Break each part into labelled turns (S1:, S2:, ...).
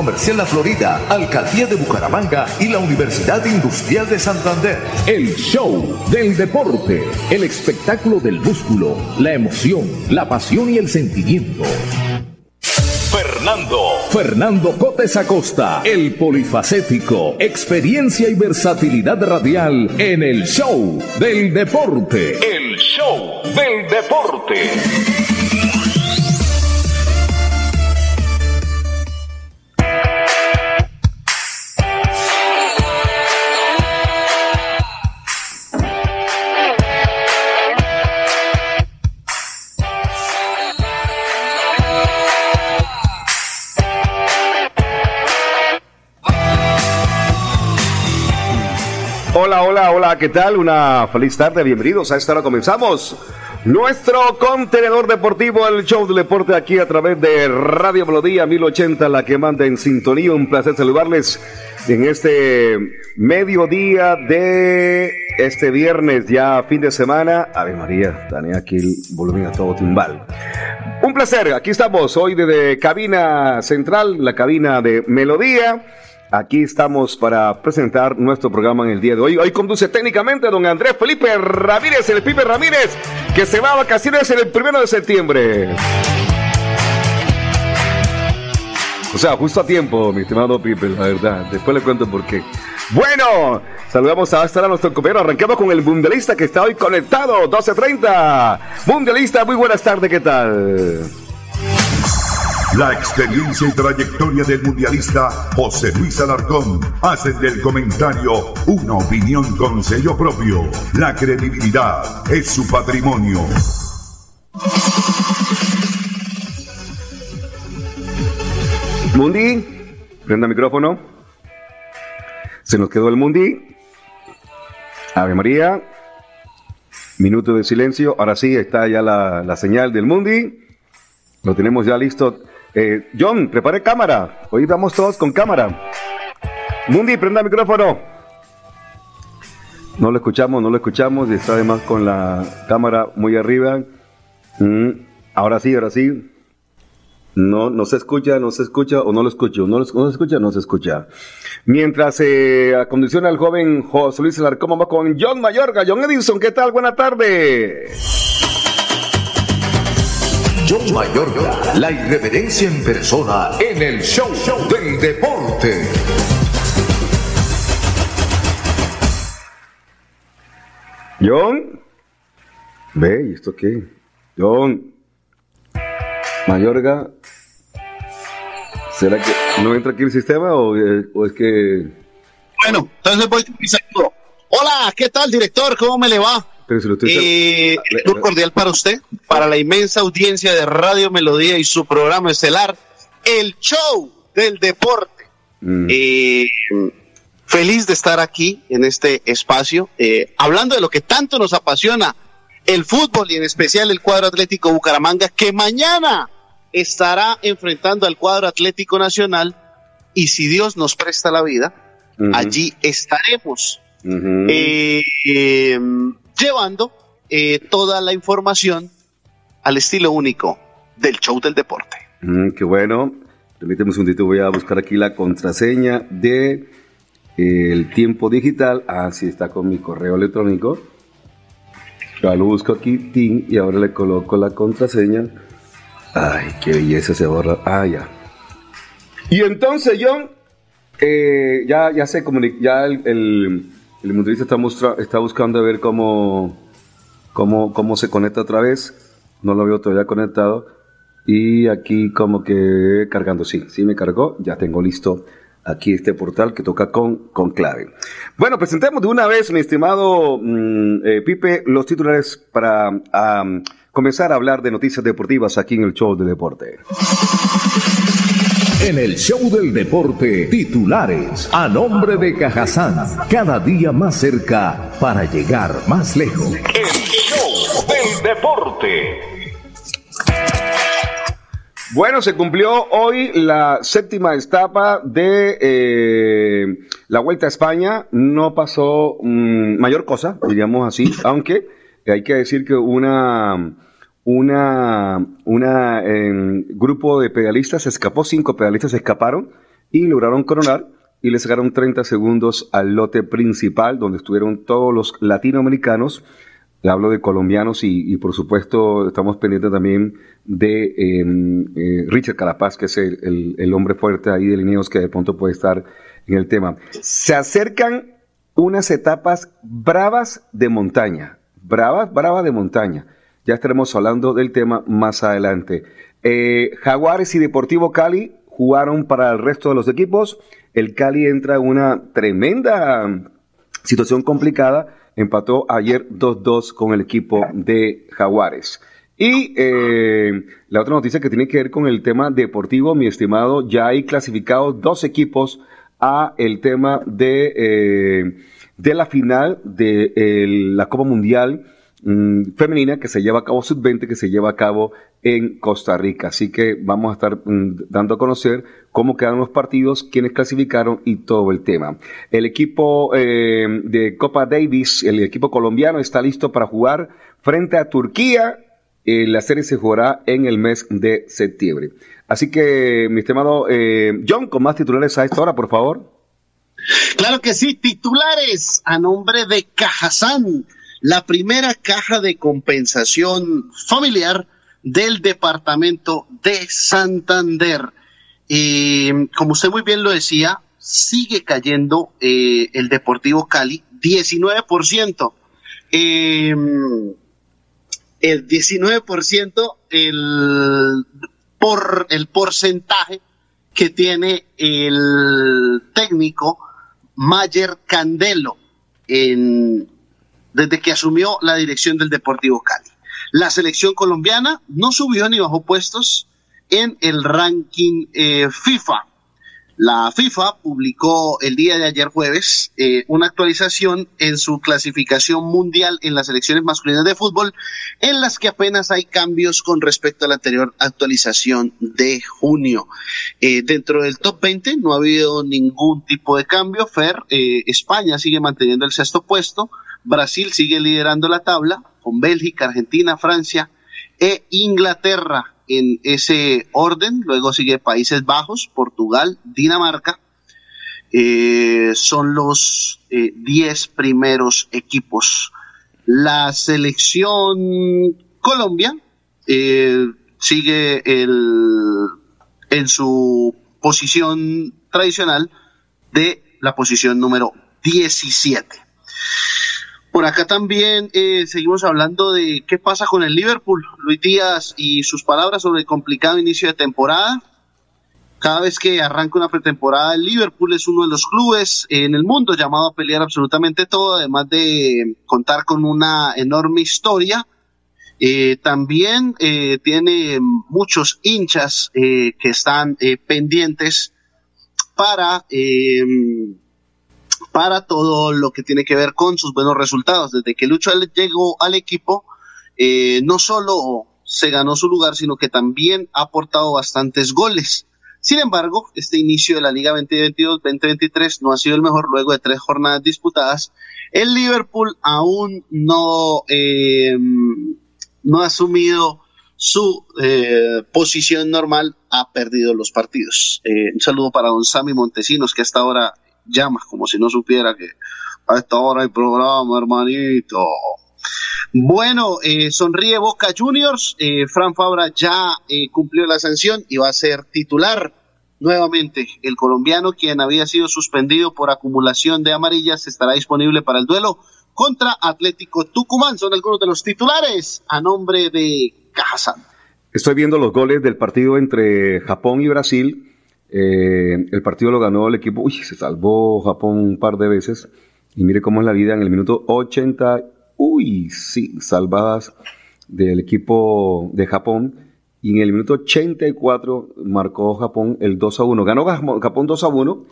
S1: Comercial La Florida, Alcaldía de Bucaramanga y la Universidad Industrial de Santander. El show del deporte, el espectáculo del músculo, la emoción, la pasión y el sentimiento.
S2: Fernando.
S1: Fernando Cotes Acosta, el polifacético, experiencia y versatilidad radial en el show del deporte.
S2: El show del deporte.
S3: Hola, hola, hola, ¿qué tal? Una feliz tarde, bienvenidos a esta hora. Comenzamos nuestro contenedor deportivo, el show del deporte aquí a través de Radio Melodía 1080, la que manda en sintonía. Un placer saludarles en este mediodía de este viernes, ya fin de semana. Ave María, Daniel aquí el volumen a todo timbal. Un placer, aquí estamos hoy desde cabina central, la cabina de Melodía. Aquí estamos para presentar nuestro programa en el día de hoy. Hoy conduce técnicamente don Andrés Felipe Ramírez, el Pipe Ramírez, que se va a vacaciones el primero de septiembre. O sea, justo a tiempo, mi estimado Pipe, la verdad. Después le cuento por qué. Bueno, saludamos a hasta a nuestro compañero. Arrancamos con el mundialista que está hoy conectado, 12.30. Mundialista, muy buenas tardes, ¿qué tal?
S4: La experiencia y trayectoria del mundialista José Luis Alarcón hacen del comentario una opinión con sello propio. La credibilidad es su patrimonio.
S3: Mundi, prenda micrófono. Se nos quedó el Mundi. Ave María. Minuto de silencio. Ahora sí, está ya la, la señal del Mundi. Lo tenemos ya listo. Eh, John, prepare cámara. Hoy vamos todos con cámara. Mundi, prenda micrófono. No lo escuchamos, no lo escuchamos. Y está además con la cámara muy arriba. Mm, ahora sí, ahora sí. No, no se escucha, no se escucha o no lo escucho. No, lo, no se escucha, no se escucha. Mientras se eh, acondiciona el joven José Luis Alarcón, vamos con John Mayorga. John Edison, ¿qué tal? Buena tarde.
S1: John Mayorga, la irreverencia en persona en el show del deporte.
S3: John. Ve, ¿y esto qué? John. Mayorga. ¿Será que no entra aquí el sistema o, eh, o es que...
S5: Bueno, entonces voy saludo. Hola, ¿qué tal, director? ¿Cómo me le va?
S3: Pero si lo estoy...
S5: Eh, un cordial para usted, para la inmensa audiencia de Radio Melodía y su programa estelar, El Show del Deporte.
S3: Mm.
S5: Eh, feliz de estar aquí en este espacio, eh, hablando de lo que tanto nos apasiona, el fútbol y en especial el cuadro Atlético Bucaramanga, que mañana estará enfrentando al cuadro Atlético Nacional y si Dios nos presta la vida, allí estaremos eh, llevando eh, toda la información al estilo único del show del deporte.
S3: Mm, qué bueno. Permíteme un segundito, voy a buscar aquí la contraseña de eh, el tiempo digital. Ah, sí, está con mi correo electrónico. Ya lo busco aquí, tin, y ahora le coloco la contraseña. Ay, qué belleza se borra. Ah, ya. Y entonces, John, eh, ya, ya se comunica, ya el, el está, está buscando a ver cómo, cómo, cómo se conecta otra vez. No lo veo todavía conectado. Y aquí como que cargando, sí, sí me cargó, ya tengo listo aquí este portal que toca con, con clave. Bueno, presentemos de una vez, mi estimado mm, eh, Pipe, los titulares para comenzar a hablar de noticias deportivas aquí en el show de deporte.
S1: En el show del deporte, titulares a nombre de Cajazán, cada día más cerca para llegar más lejos.
S2: El show del deporte.
S3: Bueno, se cumplió hoy la séptima etapa de eh, la Vuelta a España. No pasó mm, mayor cosa, diríamos así, aunque hay que decir que una una, em, grupo de pedalistas se escapó, cinco pedalistas se escaparon y lograron coronar y le sacaron 30 segundos al lote principal donde estuvieron todos los latinoamericanos hablo de colombianos y, por supuesto estamos pendientes también de em, eh, Richard Carapaz, que es el, hombre fuerte ahí de Lineos que de pronto puede estar en el tema. Se acercan unas etapas bravas de montaña, bravas, bravas de montaña. Ya estaremos hablando del tema más adelante. Eh, Jaguares y Deportivo Cali jugaron para el resto de los equipos. El Cali entra en una tremenda situación complicada empató ayer 2-2 con el equipo de Jaguares. Y eh, la otra noticia que tiene que ver con el tema deportivo, mi estimado, ya hay clasificados dos equipos a el tema de, eh, de la final de la Copa Mundial mm, femenina que se lleva a cabo, sub-20, que se lleva a cabo en Costa Rica. Así que vamos a estar mm, dando a conocer cómo quedan los partidos, quiénes clasificaron y todo el tema. El equipo eh, de Copa Davis, el equipo colombiano, está listo para jugar frente a Turquía. Eh, la serie se jugará en el mes de septiembre. Así que, mi estimado eh, John, con más titulares a esta hora, por favor.
S5: Claro que sí, titulares a nombre de Cajazán, la primera caja de compensación familiar del departamento de Santander. como usted muy bien lo decía, sigue cayendo eh, el Deportivo Cali, 19%. Eh, el 19% el, por el porcentaje que tiene el técnico Mayer Candelo en, desde que asumió la dirección del Deportivo Cali. La selección colombiana no subió ni bajó puestos en el ranking eh, FIFA. La FIFA publicó el día de ayer jueves eh, una actualización en su clasificación mundial en las selecciones masculinas de fútbol, en las que apenas hay cambios con respecto a la anterior actualización de junio. Eh, dentro del top 20 no ha habido ningún tipo de cambio. Fer, España sigue manteniendo el sexto puesto, Brasil sigue liderando la tabla, con Bélgica, Argentina, Francia e Inglaterra en ese orden. Luego sigue Países Bajos, Portugal, Dinamarca. Eh, son los 10 eh, primeros equipos. La selección Colombia eh, sigue el, en su posición tradicional de la posición número 17. Por acá también eh, seguimos hablando de qué pasa con el Liverpool. Luis Díaz y sus palabras sobre el complicado inicio de temporada. Cada vez que arranca una pretemporada, el Liverpool es uno de los clubes en el mundo llamado a pelear absolutamente todo, además de contar con una enorme historia. Eh, también eh, tiene muchos hinchas que están pendientes para para todo lo que tiene que ver con sus buenos resultados. Desde que Lucho llegó al equipo, eh, no solo se ganó su lugar, sino que también ha aportado bastantes goles. Sin embargo, este inicio de la Liga 2022-2023 no ha sido el mejor luego de tres jornadas disputadas. El Liverpool aún no, eh, no ha asumido su eh, posición normal, ha perdido los partidos. un saludo para don Sammy Montesinos, que hasta ahora llamas como si no supiera que a esta hora hay programa, hermanito. Bueno, eh, sonríe Boca Juniors. Eh, Fran Fabra ya eh, cumplió la sanción y va a ser titular nuevamente. El colombiano, quien había sido suspendido por acumulación de amarillas, estará disponible para el duelo contra Atlético Tucumán. Son algunos de los titulares a nombre de Cajazán.
S3: Estoy viendo los goles del partido entre Japón y Brasil. El partido lo ganó el equipo. Uy, se salvó Japón un par de veces. Y mire cómo es la vida en el minuto 80 uy, sí, salvadas del equipo de Japón. Y en el minuto 84 marcó Japón el 2 a 1. Ganó Japón 2 a 1.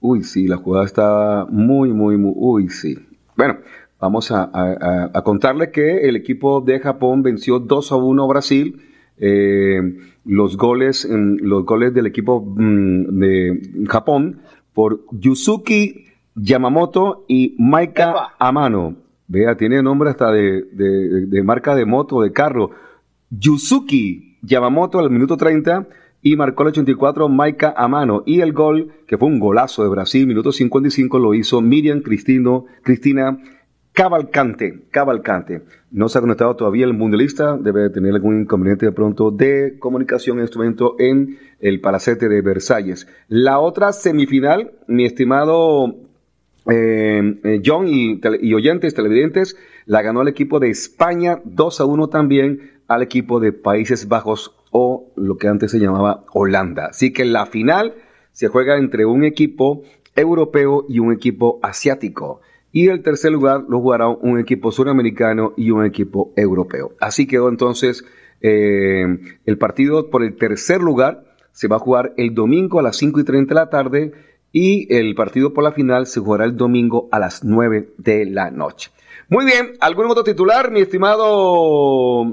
S3: Uy, sí, la jugada está muy, muy, muy. Uy, sí. Bueno, vamos a, contarle que el equipo de Japón venció 2 a 1 a Brasil. Eh, los, goles, los goles del equipo mm, de Japón por Yusuki Yamamoto y Maika Amano. Vea, tiene nombre hasta de, marca de moto, de carro. Yusuki Yamamoto al minuto 30 y marcó el 84 Maika Amano. Y el gol, que fue un golazo de Brasil, minuto 55, lo hizo Miriam Cristino, Cristina Cavalcante. Cavalcante. No se ha conectado todavía el mundialista, debe tener algún inconveniente de pronto de comunicación en este momento en el Palacete de Versalles. La otra semifinal, mi estimado eh, eh, John y, oyentes, televidentes, la ganó el equipo de España 2 a 1 también al equipo de Países Bajos o lo que antes se llamaba Holanda. Así que la final se juega entre un equipo europeo y un equipo asiático. Y el tercer lugar lo jugará un equipo suramericano y un equipo europeo. Así quedó entonces eh, el partido por el tercer lugar. Se va a jugar el domingo a las 5 y 30 de la tarde y el partido por la final se jugará el domingo a las 9 de la noche. Muy bien, ¿algún otro titular, mi estimado?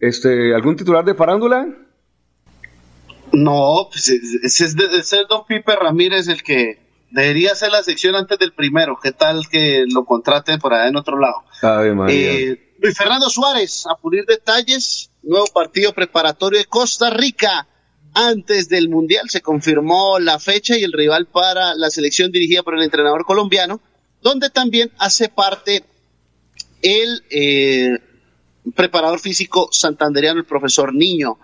S3: Este, ¿Algún titular de farándula?
S5: No, pues ese es, de, Don Pipe Ramírez el que debería hacer la sección antes del primero. ¿Qué tal que lo contraten por allá en otro lado? Eh, Luis Fernando Suárez, a pulir detalles, nuevo partido preparatorio de Costa Rica antes del Mundial se confirmó la fecha y el rival para la selección dirigida por el entrenador colombiano, donde también hace parte el eh, preparador físico santanderiano, el profesor Niño.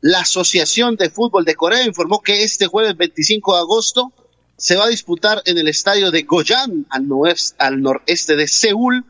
S5: La Asociación de Fútbol de Corea informó que este jueves 25 de agosto se va a disputar en el estadio de Goyan, al, noreste de Seúl,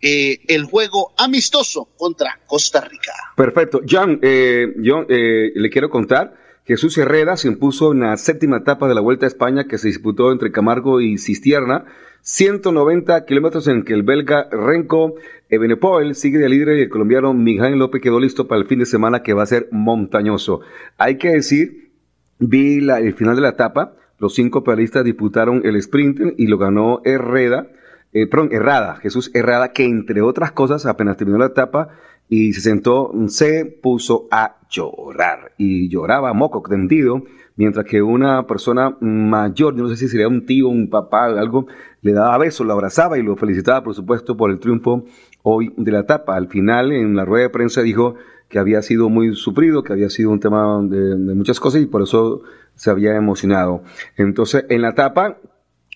S5: eh, el juego amistoso contra Costa Rica.
S3: Perfecto. Jan, eh, yo le quiero contar Jesús Herrera se impuso en la séptima etapa de la Vuelta a España que se disputó entre Camargo y Cistierna. 190 kilómetros en que el belga Renko Ebenepoel sigue de líder y el colombiano Miguel López quedó listo para el fin de semana que va a ser montañoso. Hay que decir, vi el final de la etapa, los cinco pedalistas disputaron el sprint y lo ganó Herrera, eh, perdón, Herrada, Jesús Herrada, que entre otras cosas apenas terminó la etapa y se sentó, se puso a llorar y lloraba moco tendido, mientras que una persona mayor, yo no sé si sería un tío, un papá, algo, le daba besos, lo abrazaba y lo felicitaba, por supuesto, por el triunfo hoy de la etapa. Al final, en la rueda de prensa dijo que había sido muy sufrido, que había sido un tema de, muchas cosas y por eso se había emocionado. Entonces, en la etapa,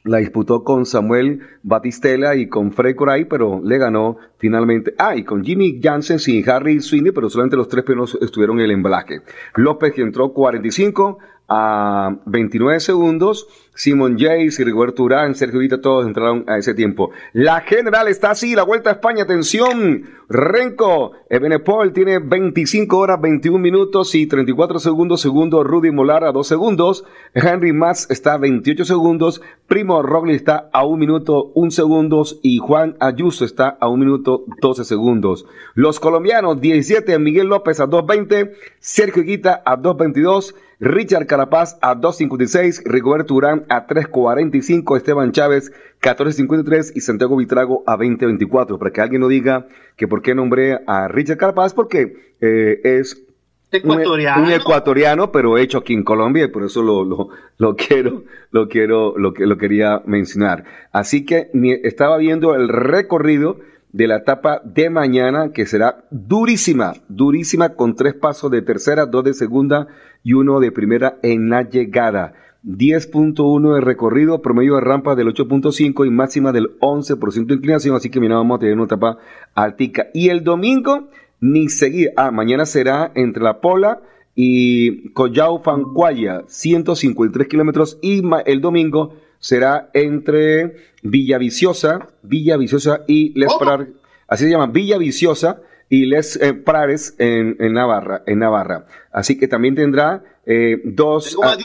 S3: la disputó con Samuel Batistela y con Frey Coray, pero le ganó finalmente. Ah, y con Jimmy Jansen y Harry Sweeney, pero solamente los tres primeros estuvieron en el embalaje. López que entró 45, a 29 segundos. Simon Jace y Rigoberto Urán, Sergio Vita, todos entraron a ese tiempo. La general está así, la vuelta a España, atención. Renko, Ebenepol tiene 25 horas, 21 minutos y 34 segundos. Segundo, Rudy Molar a 2 segundos. Henry Max está a 28 segundos. Primo Roglic está a 1 minuto, 1 segundos. Y Juan Ayuso está a 1 minuto, 12 segundos. Los colombianos, 17, Miguel López a 2.20. Sergio Guita a 2.22. Richard Carapaz a 2.56, Rigoberto Urán a 3.45, Esteban Chávez 14.53 y Santiago Vitrago a 20.24. Para que alguien no diga que por qué nombré a Richard Carapaz, porque eh, es
S5: Ecuatoriano.
S3: Un, ecuatoriano, pero hecho aquí en Colombia, y por eso lo, lo, lo quiero, lo quiero, lo que lo quería mencionar. Así que estaba viendo el recorrido de la etapa de mañana, que será durísima, durísima, con tres pasos de tercera, dos de segunda y uno de primera en la llegada. 10.1 de recorrido, promedio de rampa del 8.5 y máxima del 11% de inclinación, así que mira, vamos a tener una etapa altica. Y el domingo, ni seguir, ah, mañana será entre La Pola y Collao Fancuaya, 153 kilómetros, y el domingo será entre Villaviciosa, Villaviciosa y Les así se llama, Villaviciosa y Les eh, Prares en, en, Navarra, en Navarra. Así que también tendrá eh, dos.
S5: Ah,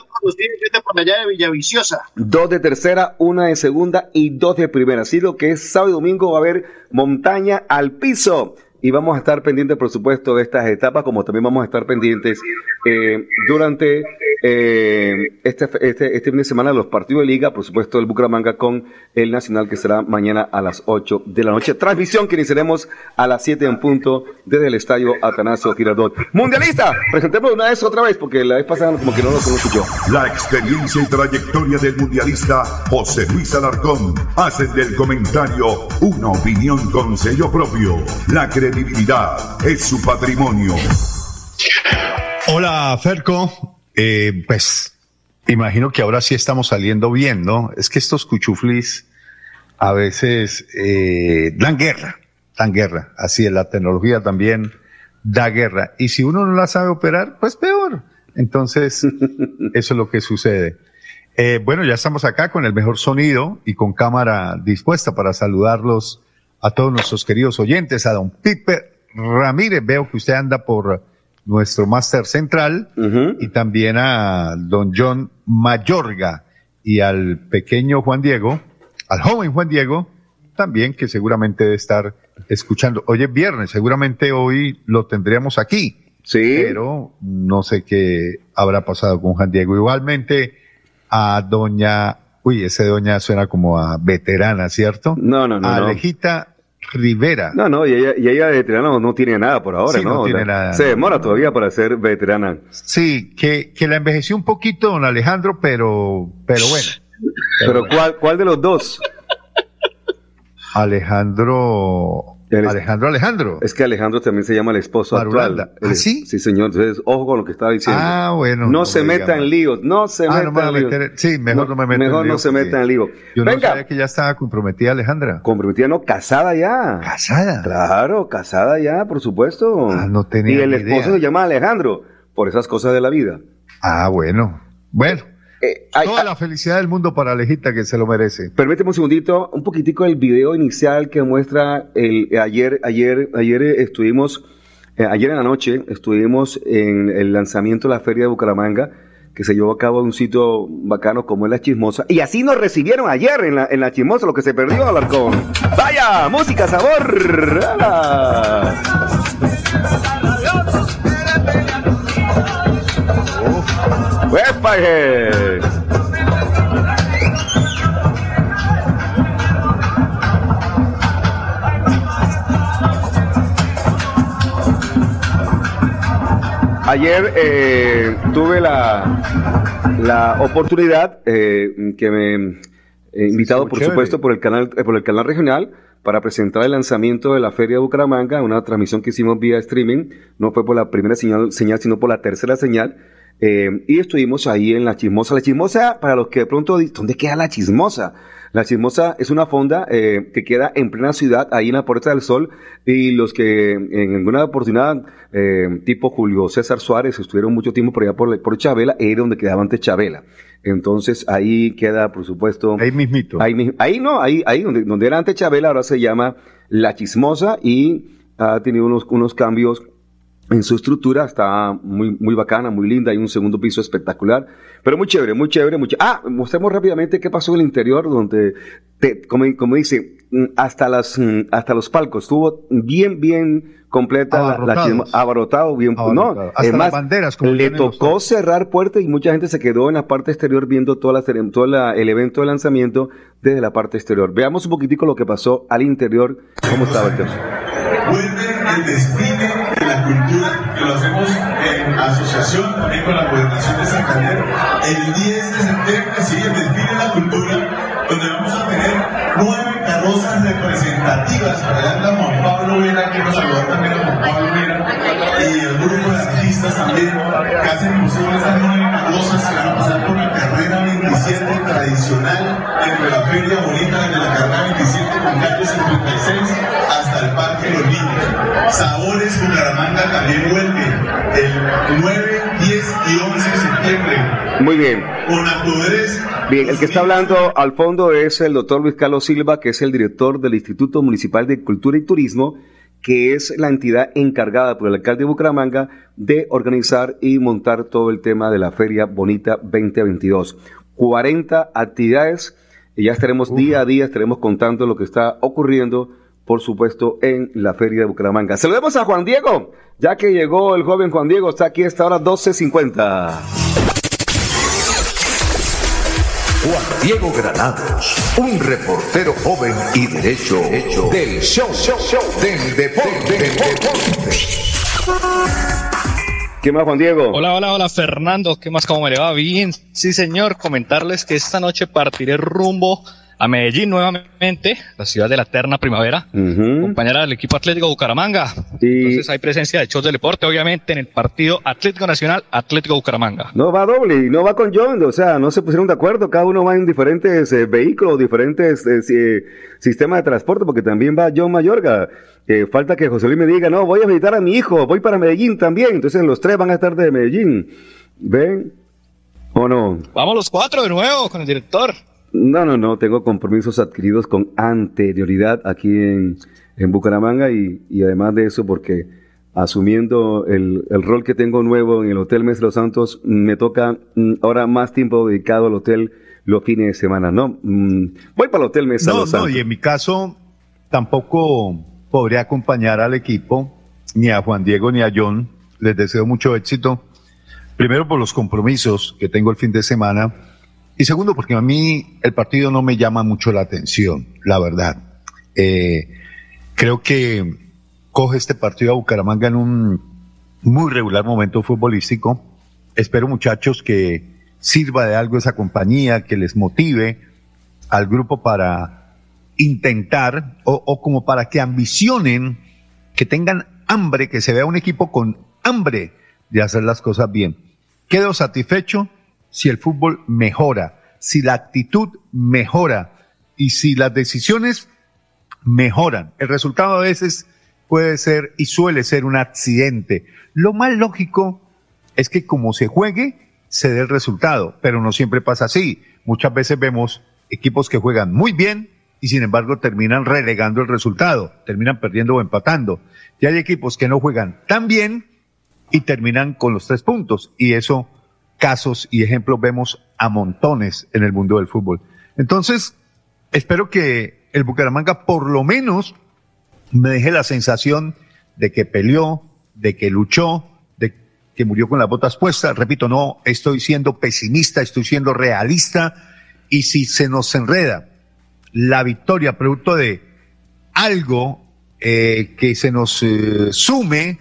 S5: por allá de Villaviciosa.
S3: Dos de tercera, una de segunda y dos de primera. Así lo que es sábado y domingo va a haber montaña al piso. Y vamos a estar pendientes, por supuesto, de estas etapas, como también vamos a estar pendientes eh, durante eh, este, este, este fin de semana los partidos de liga, por supuesto el Bucaramanga con el Nacional que será mañana a las 8 de la noche. Transmisión que iniciaremos a las 7 en punto desde el estadio Atanasio Girardot. Mundialista, presentemos una vez otra vez porque la vez pasada como que no lo yo.
S4: La experiencia y trayectoria del mundialista José Luis Alarcón hacen del comentario una opinión con sello propio. La es su patrimonio.
S6: Hola, Ferco. Eh, pues imagino que ahora sí estamos saliendo bien, ¿no? Es que estos cuchuflis a veces eh, dan guerra, dan guerra. Así es, la tecnología también da guerra. Y si uno no la sabe operar, pues peor. Entonces, eso es lo que sucede. Eh, bueno, ya estamos acá con el mejor sonido y con cámara dispuesta para saludarlos a todos nuestros queridos oyentes, a don Pipe Ramírez. Veo que usted anda por nuestro máster central, y también a don John Mayorga y al pequeño Juan Diego, al joven Juan Diego, también que seguramente debe estar escuchando. Hoy es viernes, seguramente hoy lo tendríamos aquí.
S3: Sí.
S6: Pero no sé qué habrá pasado con Juan Diego. Igualmente a doña, uy, ese doña suena como a veterana, ¿cierto?
S3: No, no, no.
S6: Alejita Rivera.
S3: No, no, y ella, y ella de veterana no, tiene nada por ahora, ¿no?
S6: tiene nada.
S3: Se demora todavía para ser veterana.
S6: Sí, que, que la envejeció un poquito don Alejandro, pero, pero bueno.
S3: Pero, ¿cuál, ¿cuál de los dos?
S6: Alejandro. Alejandro Alejandro.
S3: Es que Alejandro también se llama el esposo actual.
S6: ¿Ah, sí?
S3: Sí, señor. Entonces, ojo con lo que estaba diciendo.
S6: Ah, bueno.
S3: No, se meta en líos. No se
S6: ah,
S3: meta en líos.
S6: Sí, mejor no, me meto
S3: Mejor no se meta en líos.
S6: Yo Venga. no sabía que ya estaba comprometida Alejandra.
S3: Comprometida, no, casada ya.
S6: ¿Casada?
S3: Claro, casada ya, por supuesto.
S6: Ah, no tenía
S3: Y el esposo se llama Alejandro, por esas cosas de la vida.
S6: Ah, bueno. Bueno. Eh, Toda la felicidad del mundo para Alejita que se lo merece.
S3: Permíteme un segundito, un poquitico el video inicial que muestra el ayer, ayer, ayer estuvimos, eh, ayer en la noche estuvimos en el lanzamiento de la feria de Bucaramanga que se llevó a cabo en un sitio bacano como es la Chismosa. Y así nos recibieron ayer en la, en la Chismosa, lo que se perdió, Alarcón. ¡Vaya! ¡Música, sabor! ¡Hala! Ayer eh, tuve la, la oportunidad eh, que me he invitado, por supuesto, por el canal eh, por el canal regional para presentar el lanzamiento de la Feria de Bucaramanga, una transmisión que hicimos vía streaming, no fue por la primera señal, señal sino por la tercera señal, eh, y estuvimos ahí en La Chismosa. La Chismosa, para los que de pronto dicen, ¿dónde queda La Chismosa? La Chismosa es una fonda eh, que queda en plena ciudad, ahí en la Puerta del Sol, y los que en alguna oportunidad, eh, tipo Julio César Suárez, estuvieron mucho tiempo por allá por, por Chabela, era donde quedaba antes Chabela. Entonces ahí queda, por supuesto.
S6: Ahí mismito.
S3: Ahí, ahí no, ahí, ahí donde, donde era antes Chabela, ahora se llama La Chismosa y ha tenido unos, unos cambios en su estructura está muy, muy bacana, muy linda, hay un segundo piso espectacular, pero muy chévere, muy chévere, muy Ah, mostremos rápidamente qué pasó en el interior, donde, te, como, como dice, mm, hasta las, mm, hasta los palcos, estuvo bien, bien completa, la, abarrotado, bien, no,
S6: hasta las banderas,
S3: como le tocó cerrar puertas y mucha gente se quedó en la parte exterior viendo toda la, todo el evento de lanzamiento desde la parte exterior. Veamos un poquitico lo que pasó al interior, cómo estaba el tema.
S7: Vuelve el desfile. de cultura, que lo hacemos en asociación también con la Gobernación de Santander, el 10 de septiembre, sí, el desfile de la cultura, donde vamos a tener nueve carrozas representativas. Para allá anda Juan Pablo Vera, quiero saludar también a Juan Pablo Vera, y el grupo de artistas también que hacen posible estas nueve cosas que van a pasar por la carrera 27 tradicional entre la feria bonita de la carrera 27 con calle 56 Sabores Bucaramanga también vuelve el 9, 10 y 11 de septiembre.
S3: Muy bien.
S7: Con poderes.
S3: Bien, el que está hablando al fondo es el doctor Luis Carlos Silva, que es el director del Instituto Municipal de Cultura y Turismo que es la entidad encargada por el alcalde de Bucaramanga de organizar y montar todo el tema de la Feria Bonita 2022. 40 actividades y ya estaremos día a día, estaremos contando lo que está ocurriendo, por supuesto, en la Feria de Bucaramanga. Saludemos a Juan Diego, ya que llegó el joven Juan Diego, está aquí a esta hora 12.50.
S1: Juan Diego Granados, un reportero joven y derecho hecho del show, show, show del deporte. deporte.
S3: ¿Qué más, Juan Diego?
S8: Hola, hola, hola, Fernando. ¿Qué más? ¿Cómo me le va? Bien. Sí, señor. Comentarles que esta noche partiré rumbo a Medellín nuevamente, la ciudad de la eterna primavera, compañera del equipo Atlético Bucaramanga. Entonces hay presencia de shows del deporte, obviamente, en el partido Atlético Nacional, Atlético Bucaramanga.
S3: No va doble y no va con John, o sea, no se pusieron de acuerdo, cada uno va en diferentes eh, vehículos, diferentes eh, sistemas de transporte, porque también va John Mayorga. Eh, falta que José Luis me diga, no, voy a visitar a mi hijo, voy para Medellín también, entonces los tres van a estar de Medellín. ¿Ven? ¿O no?
S8: Vamos los cuatro de nuevo con el director.
S3: No, no, no, tengo compromisos adquiridos con anterioridad aquí en, Bucaramanga y, además de eso porque asumiendo el, rol que tengo nuevo en el Hotel Mes de los Santos, me toca mm, ahora más tiempo dedicado al hotel los fines de semana, ¿no? Mm, voy para el Hotel Mes de los Santos.
S6: No, y en mi caso tampoco podría acompañar al equipo, ni a Juan Diego ni a John. Les deseo mucho éxito. Primero por los compromisos que tengo el fin de semana y segundo, porque a mí el partido no me llama mucho la atención, la verdad. Eh, creo que coge este partido a Bucaramanga en un muy regular momento futbolístico. Espero, muchachos, que sirva de algo esa compañía, que les motive al grupo para intentar o, o como para que ambicionen, que tengan hambre, que se vea un equipo con hambre de hacer las cosas bien. Quedo satisfecho si el fútbol mejora, si la actitud mejora y si las decisiones mejoran. El resultado a veces puede ser y suele ser un accidente. Lo más lógico es que como se juegue, se dé el resultado, pero no siempre pasa así. Muchas veces vemos equipos que juegan muy bien y sin embargo terminan relegando el resultado, terminan perdiendo o empatando. Y hay equipos que no juegan tan bien y terminan con los tres puntos y eso casos y ejemplos vemos a montones en el mundo del fútbol. Entonces, espero que el Bucaramanga por lo menos me deje la sensación de que peleó, de que luchó, de que murió con las botas puestas. Repito, no estoy siendo pesimista, estoy siendo realista. Y si se nos enreda la victoria producto de algo eh, que se nos eh, sume,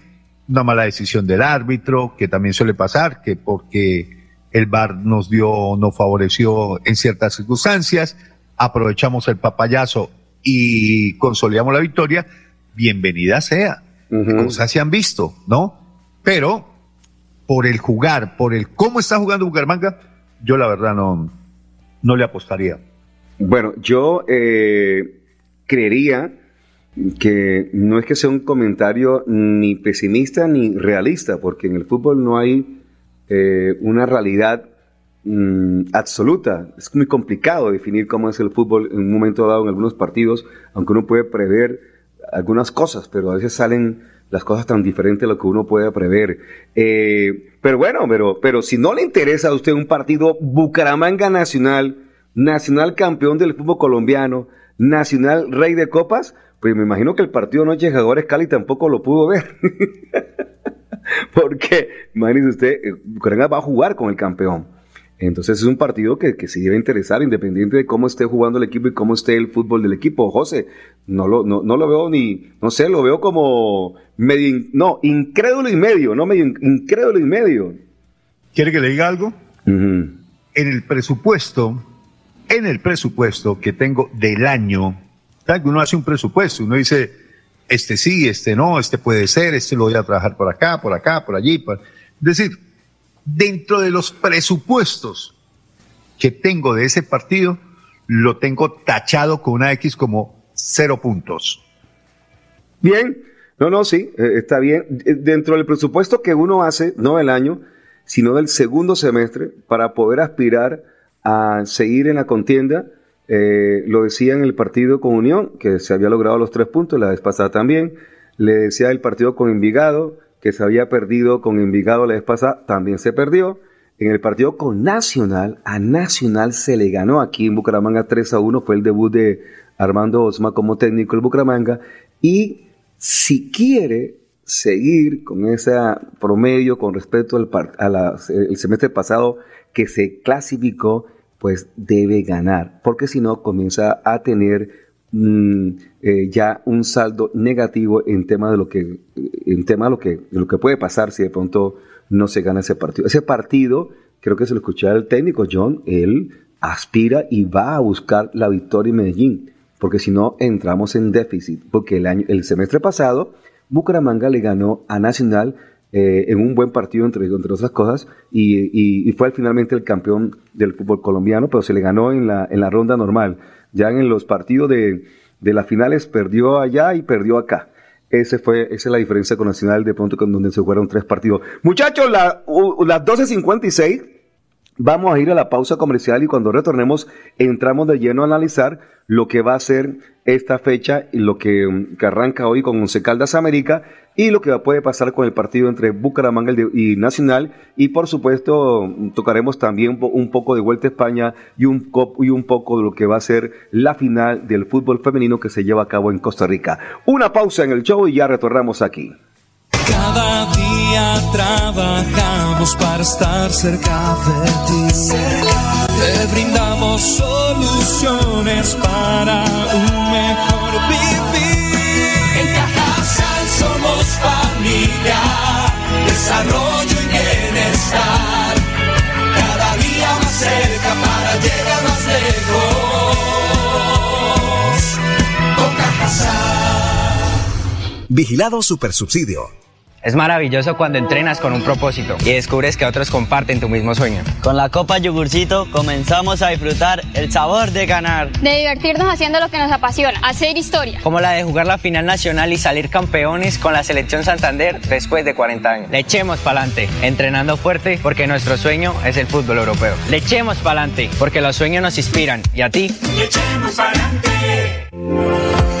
S6: una mala decisión del árbitro, que también suele pasar, que porque el VAR nos dio, nos favoreció en ciertas circunstancias, aprovechamos el papayazo y consolidamos la victoria, bienvenida sea. Cosas se han visto, ¿no? Pero por el jugar, por el cómo está jugando Bucaramanga, yo la verdad no, no le apostaría.
S3: Bueno, yo eh, creería que no es que sea un comentario ni pesimista ni realista, porque en el fútbol no hay eh, una realidad mm, absoluta. Es muy complicado definir cómo es el fútbol en un momento dado en algunos partidos, aunque uno puede prever algunas cosas, pero a veces salen las cosas tan diferentes de lo que uno puede prever. Eh, pero bueno, pero, pero si no le interesa a usted un partido Bucaramanga Nacional, Nacional campeón del fútbol colombiano, Nacional rey de copas, pues me imagino que el partido Noche Jaguares Cali tampoco lo pudo ver. Porque, imagínese usted, Bucaramanga va a jugar con el campeón. Entonces es un partido que, que sí debe interesar, independiente de cómo esté jugando el equipo y cómo esté el fútbol del equipo. José, no lo, no, lo veo ni, no sé, lo veo como medio, no, incrédulo y medio, no medio, incrédulo y medio.
S6: ¿Quiere que le diga algo? En el presupuesto, en el presupuesto que tengo del año, uno hace un presupuesto, uno dice, este sí, este no, este puede ser, este lo voy a trabajar por acá, por acá, por allí. Es decir, dentro de los presupuestos que tengo de ese partido, lo tengo tachado con una X como cero puntos.
S3: Bien, no, no, sí, eh, está bien. Eh, dentro del presupuesto que uno hace, no del año, sino del segundo semestre, para poder aspirar a seguir en la contienda, eh, lo decía en el partido con Unión, que se había logrado los tres puntos, la vez pasada también. Le decía el partido con Envigado, que se había perdido con Envigado la vez pasada, también se perdió. En el partido con Nacional, a Nacional se le ganó aquí en Bucaramanga 3 a 1, fue el debut de Armando Osma como técnico del Bucaramanga. Y si quiere seguir con ese promedio con respecto al el semestre pasado que se clasificó, pues debe ganar, porque si no comienza a tener mm, eh, ya un saldo negativo en tema de lo que en tema de lo que lo que puede pasar si de pronto no se gana ese partido. Ese partido, creo que se lo escuché al técnico John, él aspira y va a buscar la victoria en Medellín, porque si no entramos en déficit, porque el año el semestre pasado Bucaramanga le ganó a Nacional eh, en un buen partido, entre, entre otras cosas, y, fue finalmente el campeón del fútbol colombiano, pero se le ganó en la, en la ronda normal. Ya en los partidos de, de las finales perdió allá y perdió acá. Ese fue, esa es la diferencia con Nacional de pronto con donde se jugaron tres partidos. Muchachos, la, las 12.56 Vamos a ir a la pausa comercial y cuando retornemos entramos de lleno a analizar lo que va a ser esta fecha y lo que, mm, que arranca hoy con Once Caldas América y lo que puede pasar con el partido entre Bucaramanga y Nacional y por supuesto tocaremos también un poco de Vuelta a España y un, y un poco de lo que va a ser la final del fútbol femenino que se lleva a cabo en Costa Rica. Una pausa en el show y ya retornamos aquí.
S9: Cada día trabajamos para estar cerca de ti. Te brindamos soluciones para un mejor vivir.
S10: Vigilado Supersubsidio.
S11: Es maravilloso cuando entrenas con un propósito y descubres que otros comparten tu mismo sueño.
S12: Con la Copa Yogurcito comenzamos a disfrutar el sabor de ganar.
S13: De divertirnos haciendo lo que nos apasiona, hacer historia.
S11: Como la de jugar la final nacional y salir campeones con la selección Santander después de 40 años. Le echemos pa'lante, entrenando fuerte porque nuestro sueño es el fútbol europeo. Le echemos pa'lante porque los sueños nos inspiran. ¿Y a ti?
S9: Le echemos pa'lante.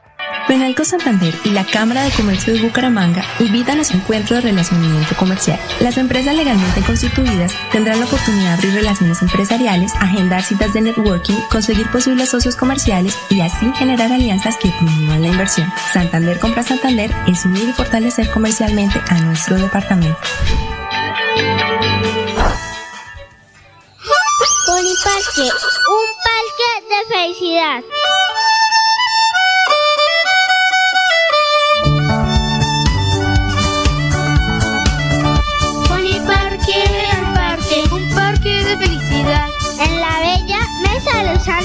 S14: Penalco Santander y la Cámara de Comercio de Bucaramanga invitan a los encuentros de relacionamiento comercial. Las empresas legalmente constituidas tendrán la oportunidad de abrir relaciones empresariales, agendar citas de networking, conseguir posibles socios comerciales y así generar alianzas que promuevan la inversión. Santander Compra Santander es unir y fortalecer comercialmente a nuestro departamento.
S15: Parque, un parque de felicidad.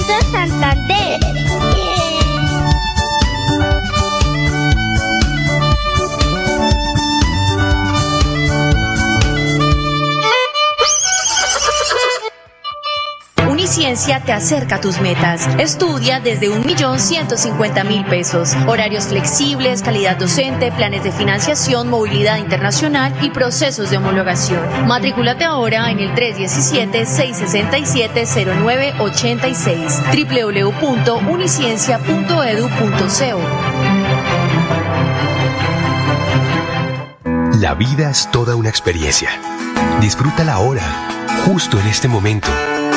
S15: De los Santos Santander.
S16: Uniciencia te acerca a tus metas. Estudia desde un millón ciento cincuenta mil pesos. Horarios flexibles, calidad docente, planes de financiación, movilidad internacional y procesos de homologación. Matrículate ahora en el 317-667-0986 www.uniciencia.edu.co.
S10: La vida es toda una experiencia. Disfrútala ahora, justo en este momento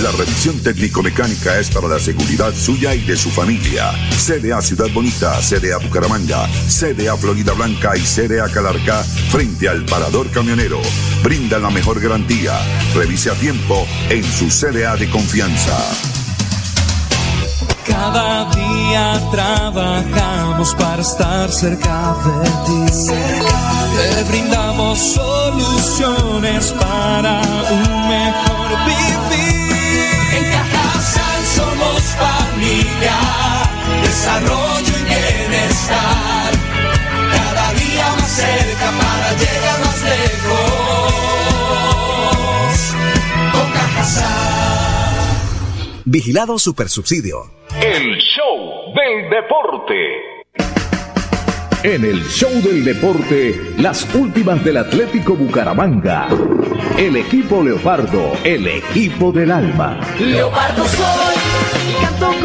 S4: La revisión técnico-mecánica es para la seguridad suya y de su familia. CDA Ciudad Bonita, CDA Bucaramanga, CDA Florida Blanca y CDA Calarca frente al parador camionero. Brinda la mejor garantía. Revise a tiempo en su CDA de confianza.
S17: Cada día trabajamos para estar cerca de ti. Te brindamos soluciones para un mejor vivir. Somos familia, desarrollo y bienestar. Cada día más cerca para llegar más lejos. Con Cajasal.
S18: Vigilado Supersubsidio.
S2: El show del deporte.
S1: En el show del deporte, las últimas del Atlético Bucaramanga. El equipo Leopardo, el equipo del alma.
S17: Leopardo soy, canto.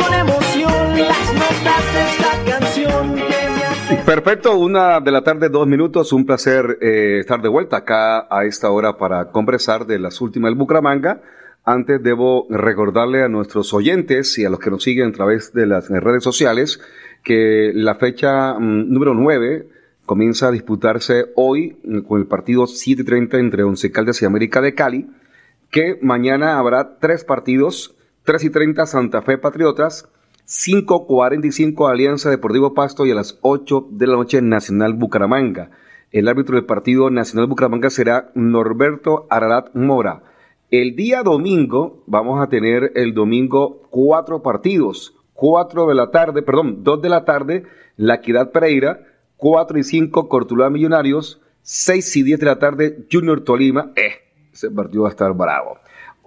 S3: Perfecto, una de la tarde, dos minutos. Un placer eh, estar de vuelta acá a esta hora para conversar de las últimas del Bucaramanga. Antes debo recordarle a nuestros oyentes y a los que nos siguen a través de las redes sociales que la fecha mm, número 9 comienza a disputarse hoy mm, con el partido 7:30 entre Once Caldas y América de Cali, que mañana habrá tres partidos, 3 y 30 Santa Fe Patriotas, 5.45 Alianza Deportivo Pasto y a las 8 de la noche Nacional Bucaramanga. El árbitro del partido Nacional Bucaramanga será Norberto Ararat Mora. El día domingo vamos a tener el domingo cuatro partidos. 4 de la tarde, perdón, 2 de la tarde, La Equidad Pereira, 4 y 5 Cortuluá Millonarios, 6 y 10 de la tarde Junior Tolima, eh, ese partido va a estar bravo.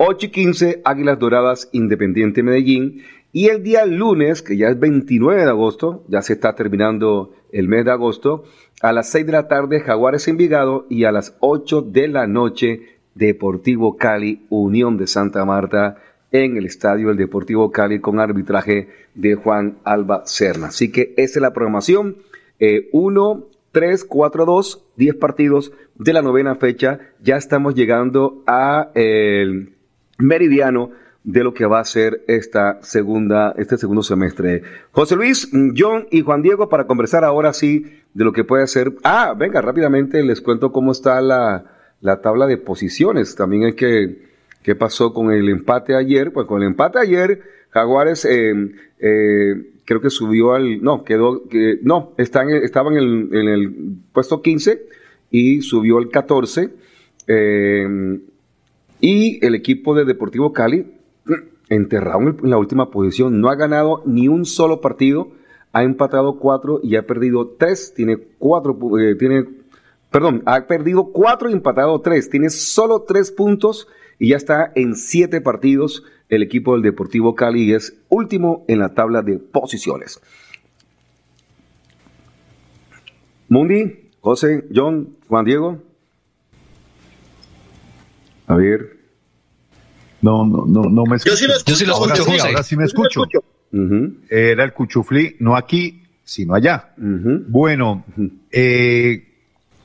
S3: 8 y 15 Águilas Doradas Independiente Medellín y el día lunes, que ya es 29 de agosto, ya se está terminando el mes de agosto, a las 6 de la tarde Jaguares Envigado y a las 8 de la noche Deportivo Cali Unión de Santa Marta en el estadio del Deportivo Cali con arbitraje de Juan Alba Serna. Así que esa es la programación. 1, 3, 4, 2, 10 partidos de la novena fecha. Ya estamos llegando a el meridiano de lo que va a ser esta segunda, este segundo semestre. José Luis, John y Juan Diego para conversar ahora sí de lo que puede ser. Ah, venga, rápidamente les cuento cómo está la, la tabla de posiciones. También hay que ¿Qué pasó con el empate ayer? Pues con el empate ayer, Jaguares eh, eh, creo que subió al, no, quedó, que, no, estaba en el, en el puesto 15 y subió al 14. eh, y el equipo de Deportivo Cali, enterrado en, la última posición, no ha ganado ni un solo partido, ha empatado cuatro y ha perdido tres, tiene cuatro, eh, tiene perdón, ha perdido cuatro y empatado tres. Tiene solo tres puntos y ya está en siete partidos el equipo del Deportivo Cali es último en la tabla de posiciones. Mundi, José, John, Juan Diego. A ver.
S6: No, no, no, no me
S3: Yo sí lo escucho. Yo sí lo
S6: ahora
S3: escucho,
S6: sí, ahora sí me
S3: Yo sí lo
S6: escucho.
S3: escucho.
S6: Era el cuchuflí, no aquí, sino allá. Bueno, eh,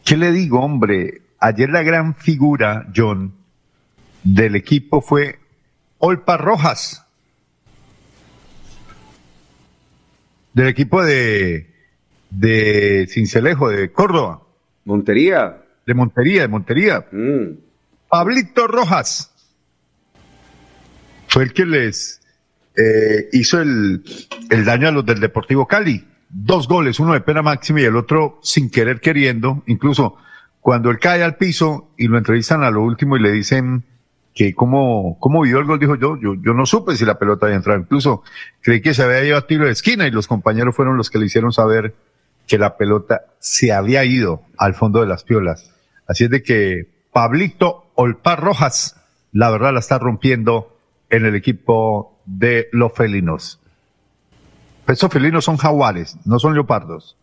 S6: ¿qué le digo, hombre? Ayer la gran figura, John, del equipo fue Olpa Rojas. Del equipo de, de Cincelejo, de Córdoba.
S3: Montería.
S6: De Montería, de Montería. Pablito Rojas. Fue el que les eh, hizo el, el daño a los del Deportivo Cali. Dos goles, uno de pena máxima y el otro sin querer queriendo. Incluso cuando él cae al piso y lo entrevistan a lo último y le dicen que cómo, cómo vio el gol, dijo yo, yo, yo no supe si la pelota había entrado. Incluso creí que se había ido a tiro de esquina y los compañeros fueron los que le hicieron saber que la pelota se había ido al fondo de las piolas. Así es de que Pablito Olpar Rojas, la verdad la está rompiendo en el equipo de los felinos. Esos felinos son jaguares, no son leopardos.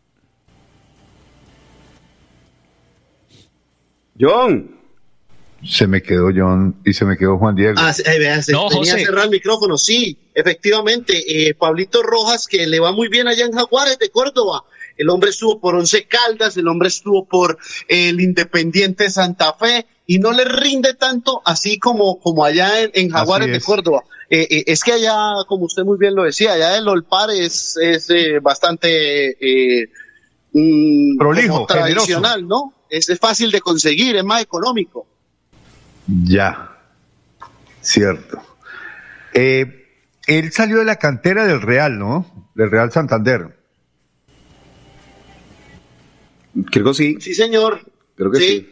S3: John.
S6: Se me quedó John y se me quedó Juan Diego.
S5: Ah, eh, se
S8: No,
S5: tenía
S8: José.
S5: cerrado el micrófono, sí, efectivamente, eh, Pablito Rojas, que le va muy bien allá en Jaguares de Córdoba. El hombre estuvo por Once Caldas, el hombre estuvo por el Independiente Santa Fe y no le rinde tanto así como, como allá en, en Jaguares de. Córdoba. Eh, eh, es que allá, como usted muy bien lo decía, allá el Olpar es, es eh, bastante eh, mm,
S6: Prolijo,
S5: tradicional, ¿no? Es, es fácil de conseguir, es más económico.
S6: Ya, cierto. Eh, él salió de la cantera del Real, ¿no? Del Real Santander.
S3: Creo que sí.
S5: Sí, señor.
S3: Creo que
S5: Sí.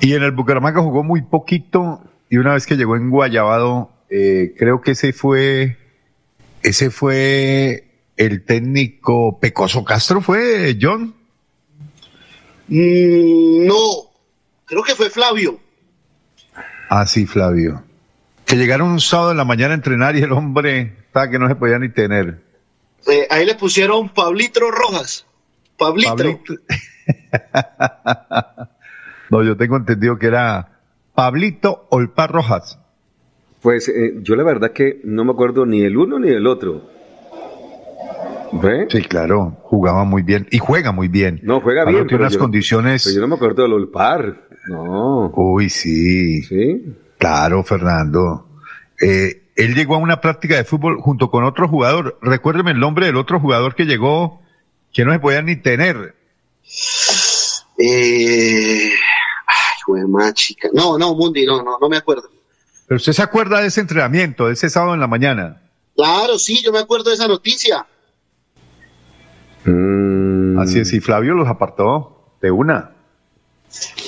S6: Y en el Bucaramanga jugó muy poquito y una vez que llegó en Guayabado, eh, creo que ese fue, ese fue el técnico Pecoso Castro, ¿fue John?
S5: Mm, no, creo que fue Flavio.
S6: Ah, sí, Flavio. Que llegaron un sábado en la mañana a entrenar y el hombre estaba que no se podía ni tener.
S5: Eh, ahí le pusieron Pablito Rojas. Pablito.
S6: Pablito. no, yo tengo entendido que era Pablito Olpar Rojas.
S3: Pues eh, yo la verdad que no me acuerdo ni el uno ni el otro. ¿Ve?
S6: Sí, claro, jugaba muy bien y juega muy bien.
S3: No, juega
S6: Ahora
S3: bien.
S6: tiene unas
S3: yo,
S6: condiciones.
S3: pero yo no me acuerdo del Olpar. No.
S6: Uy, sí.
S3: Sí.
S6: Claro, Fernando. Eh, él llegó a una práctica de fútbol junto con otro jugador. Recuérdeme el nombre del otro jugador que llegó, que no se podía ni tener.
S5: Eh, ay, güey, más chica. No, no, Mundi, no, no, no me acuerdo.
S6: Pero usted se acuerda de ese entrenamiento, de ese sábado en la mañana.
S5: Claro, sí, yo me acuerdo de esa noticia.
S3: Mm.
S6: Así es, y Flavio los apartó de una.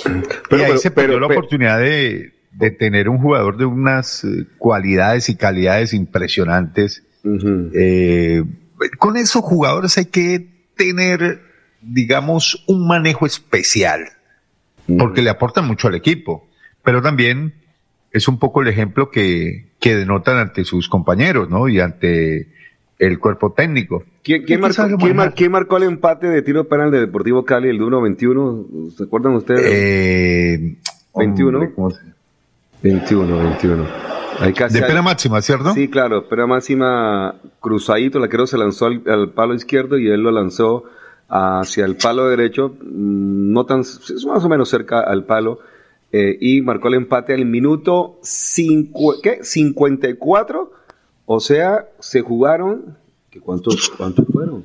S3: Pero-
S6: y ahí
S3: pero-
S6: se perdió
S3: pero-
S6: la
S3: pero-
S6: oportunidad de, de tener un jugador de unas eh, cualidades y calidades impresionantes. Eh, con esos jugadores hay que tener, digamos, un manejo especial, porque le aportan mucho al equipo, pero también es un poco el ejemplo que, que denotan ante sus compañeros, ¿no? Y ante el cuerpo técnico.
S3: ¿Quién, quién
S6: ¿Quién
S3: marcó,
S6: sabe
S3: quién
S6: manejar?
S3: mar- quién marcó el empate de tiro penal de Deportivo Cali el de 1-21? ¿Se acuerdan ustedes?
S6: Eh,
S3: 21.
S6: hombre, ¿cómo se-
S3: 21, 21. Ahí casi
S6: De
S3: al-
S6: pena máxima, ¿cierto?
S3: Sí, claro, pena máxima cruzadito, la creo se lanzó al, al palo izquierdo y él lo lanzó hacia el palo derecho, mm, no tan, es más o menos cerca al palo, eh, y marcó el empate al minuto cincu- ¿qué? 54, o sea, se jugaron, ¿qué ¿cuántos, ¿cuántos fueron?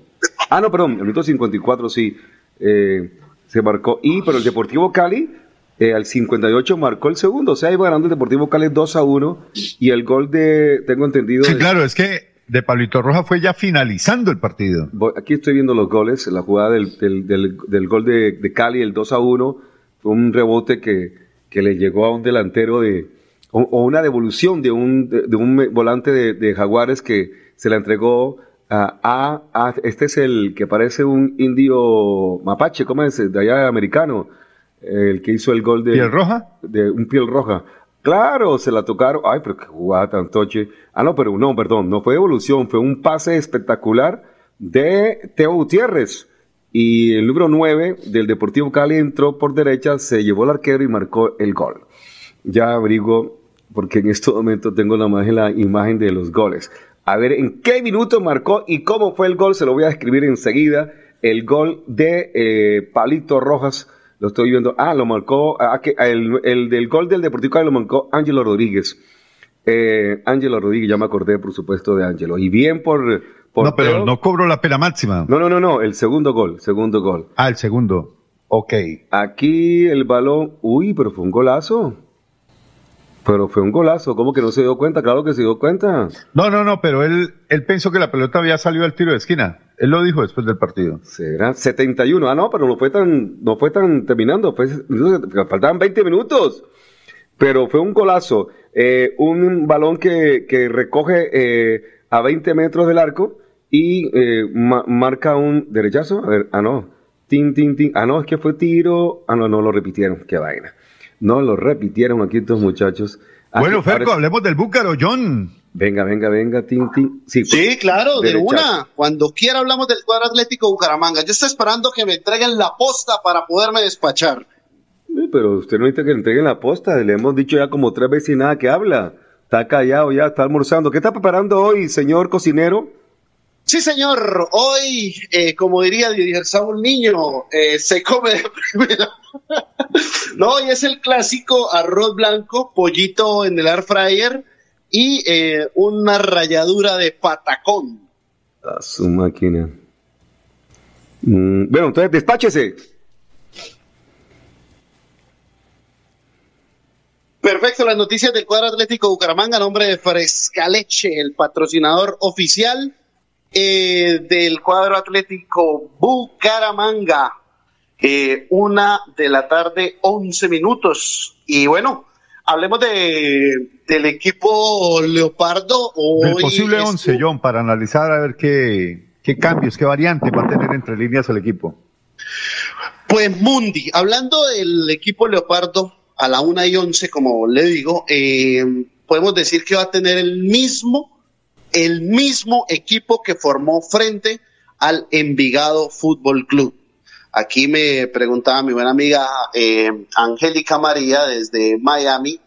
S3: Ah, no, perdón, el minuto 54 sí, eh, se marcó, y pero el Deportivo Cali eh, al 58 marcó el segundo, o sea, iba ganando el Deportivo Cali 2 a 1 y el gol de, tengo entendido...
S6: Sí,
S3: de-
S6: claro, es que de Pablito Roja fue ya finalizando el partido.
S3: Aquí estoy viendo los goles, la jugada del, del, del- del gol de, de Cali, el 2 a 1, fue un rebote que, que le llegó a un delantero de, o, o una devolución de un, de, de un volante de, de Jaguares que se la entregó a, a, a- este es el que parece un indio mapache, ¿cómo es? De allá americano, el que hizo el gol de...
S6: ¿Piel roja?
S3: De un piel roja. Claro, se la tocaron. Ay, pero qué jugada tan toche. Ah, no, pero no, perdón, no fue evolución, fue un pase espectacular de Teo Gutiérrez. Y el número 9 del Deportivo Cali entró por derecha, se llevó el arquero y marcó el gol. Ya abrigo, porque en este momento tengo la imagen, la imagen de los goles. A ver, ¿en qué minuto marcó y cómo fue el gol? Se lo voy a escribir enseguida. El gol de eh, Palito Rojas, lo estoy viendo. Ah, lo marcó, ah, que- el, el del gol del Deportivo Cali lo marcó Ángelo Rodríguez. Eh, Ángelo Rodríguez, ya me acordé, por supuesto, de Ángelo. Y bien por... por
S6: No, pero
S3: Teo.
S6: no cobró la pena máxima.
S3: No, no, no, no, el segundo gol, segundo gol.
S6: Ah, el segundo. Ok.
S3: Aquí el balón, uy, pero fue un golazo. Pero fue un golazo, ¿cómo que no se dio cuenta? Claro que se dio cuenta.
S6: No, no, no, pero él, él pensó que la pelota había salido al tiro de esquina. Él lo dijo después del partido.
S3: Será 71. Ah, no, pero no fue tan, no fue tan terminando. Fue, faltaban 20 minutos. Pero fue un golazo. Eh, un balón que, que recoge eh, a 20 metros del arco y eh, marca un derechazo. A ver, ah, no. Tin, tin, tin. Ah, no, es que fue tiro. Ah, no, no lo repitieron. Qué vaina. No lo repitieron aquí estos muchachos.
S6: bueno, Ferco, hablemos del Búcaro, John.
S3: Venga, venga, venga, tin, tin.
S5: Sí, sí claro, de una. Cuando quiera hablamos del cuadro atlético Bucaramanga. Yo estoy esperando que me entreguen la posta para poderme despachar.
S3: pero usted no necesita que le entreguen la posta. Le hemos dicho ya como tres veces y nada que habla. Está callado ya, está almorzando. ¿Qué está preparando hoy, señor cocinero?
S5: Sí, señor. Hoy, eh, como diría Didier Saúl Niño, eh, se come de primera. no, hoy es el clásico arroz blanco, pollito en el air fryer y eh, una ralladura de patacón.
S3: A su máquina. Mm, bueno, entonces despáchese.
S5: Perfecto, las noticias del cuadro atlético Bucaramanga, nombre de Frescaleche, el patrocinador oficial eh, del cuadro atlético Bucaramanga. Eh, una de la tarde, 11 minutos. Y bueno, hablemos de, del equipo Leopardo.
S6: El posible 11, John, para analizar a ver qué, qué cambios, qué variantes va a tener entre líneas el equipo.
S5: Pues Mundi, hablando del equipo Leopardo a la 1 y 11, como le digo, eh, podemos decir que va a tener el mismo, el mismo equipo que formó frente al Envigado Fútbol Club. Aquí me preguntaba mi buena amiga eh, Angélica María desde Miami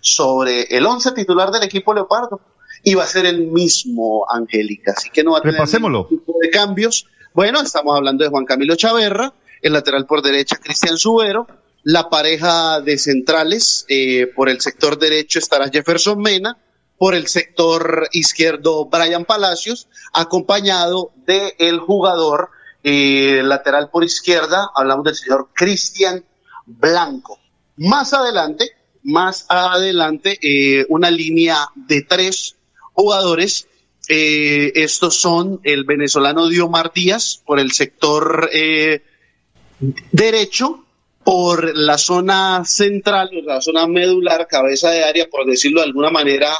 S5: sobre el once titular del equipo Leopardo. Y va a ser el mismo Angélica, así que no va a tener
S6: ningún
S5: tipo de cambios. Bueno, estamos hablando de Juan Camilo Chaverra, el lateral por derecha Cristian Subero, la pareja de centrales eh, por el sector derecho estará Jefferson Mena, por el sector izquierdo Brian Palacios, acompañado del el jugador eh, lateral por izquierda, hablamos del señor Cristian Blanco. Más adelante, más adelante, eh, una línea de tres jugadores. Eh, estos son el venezolano Diomar Díaz por el sector derecho, por la zona central, la zona medular, cabeza de área, por decirlo de alguna manera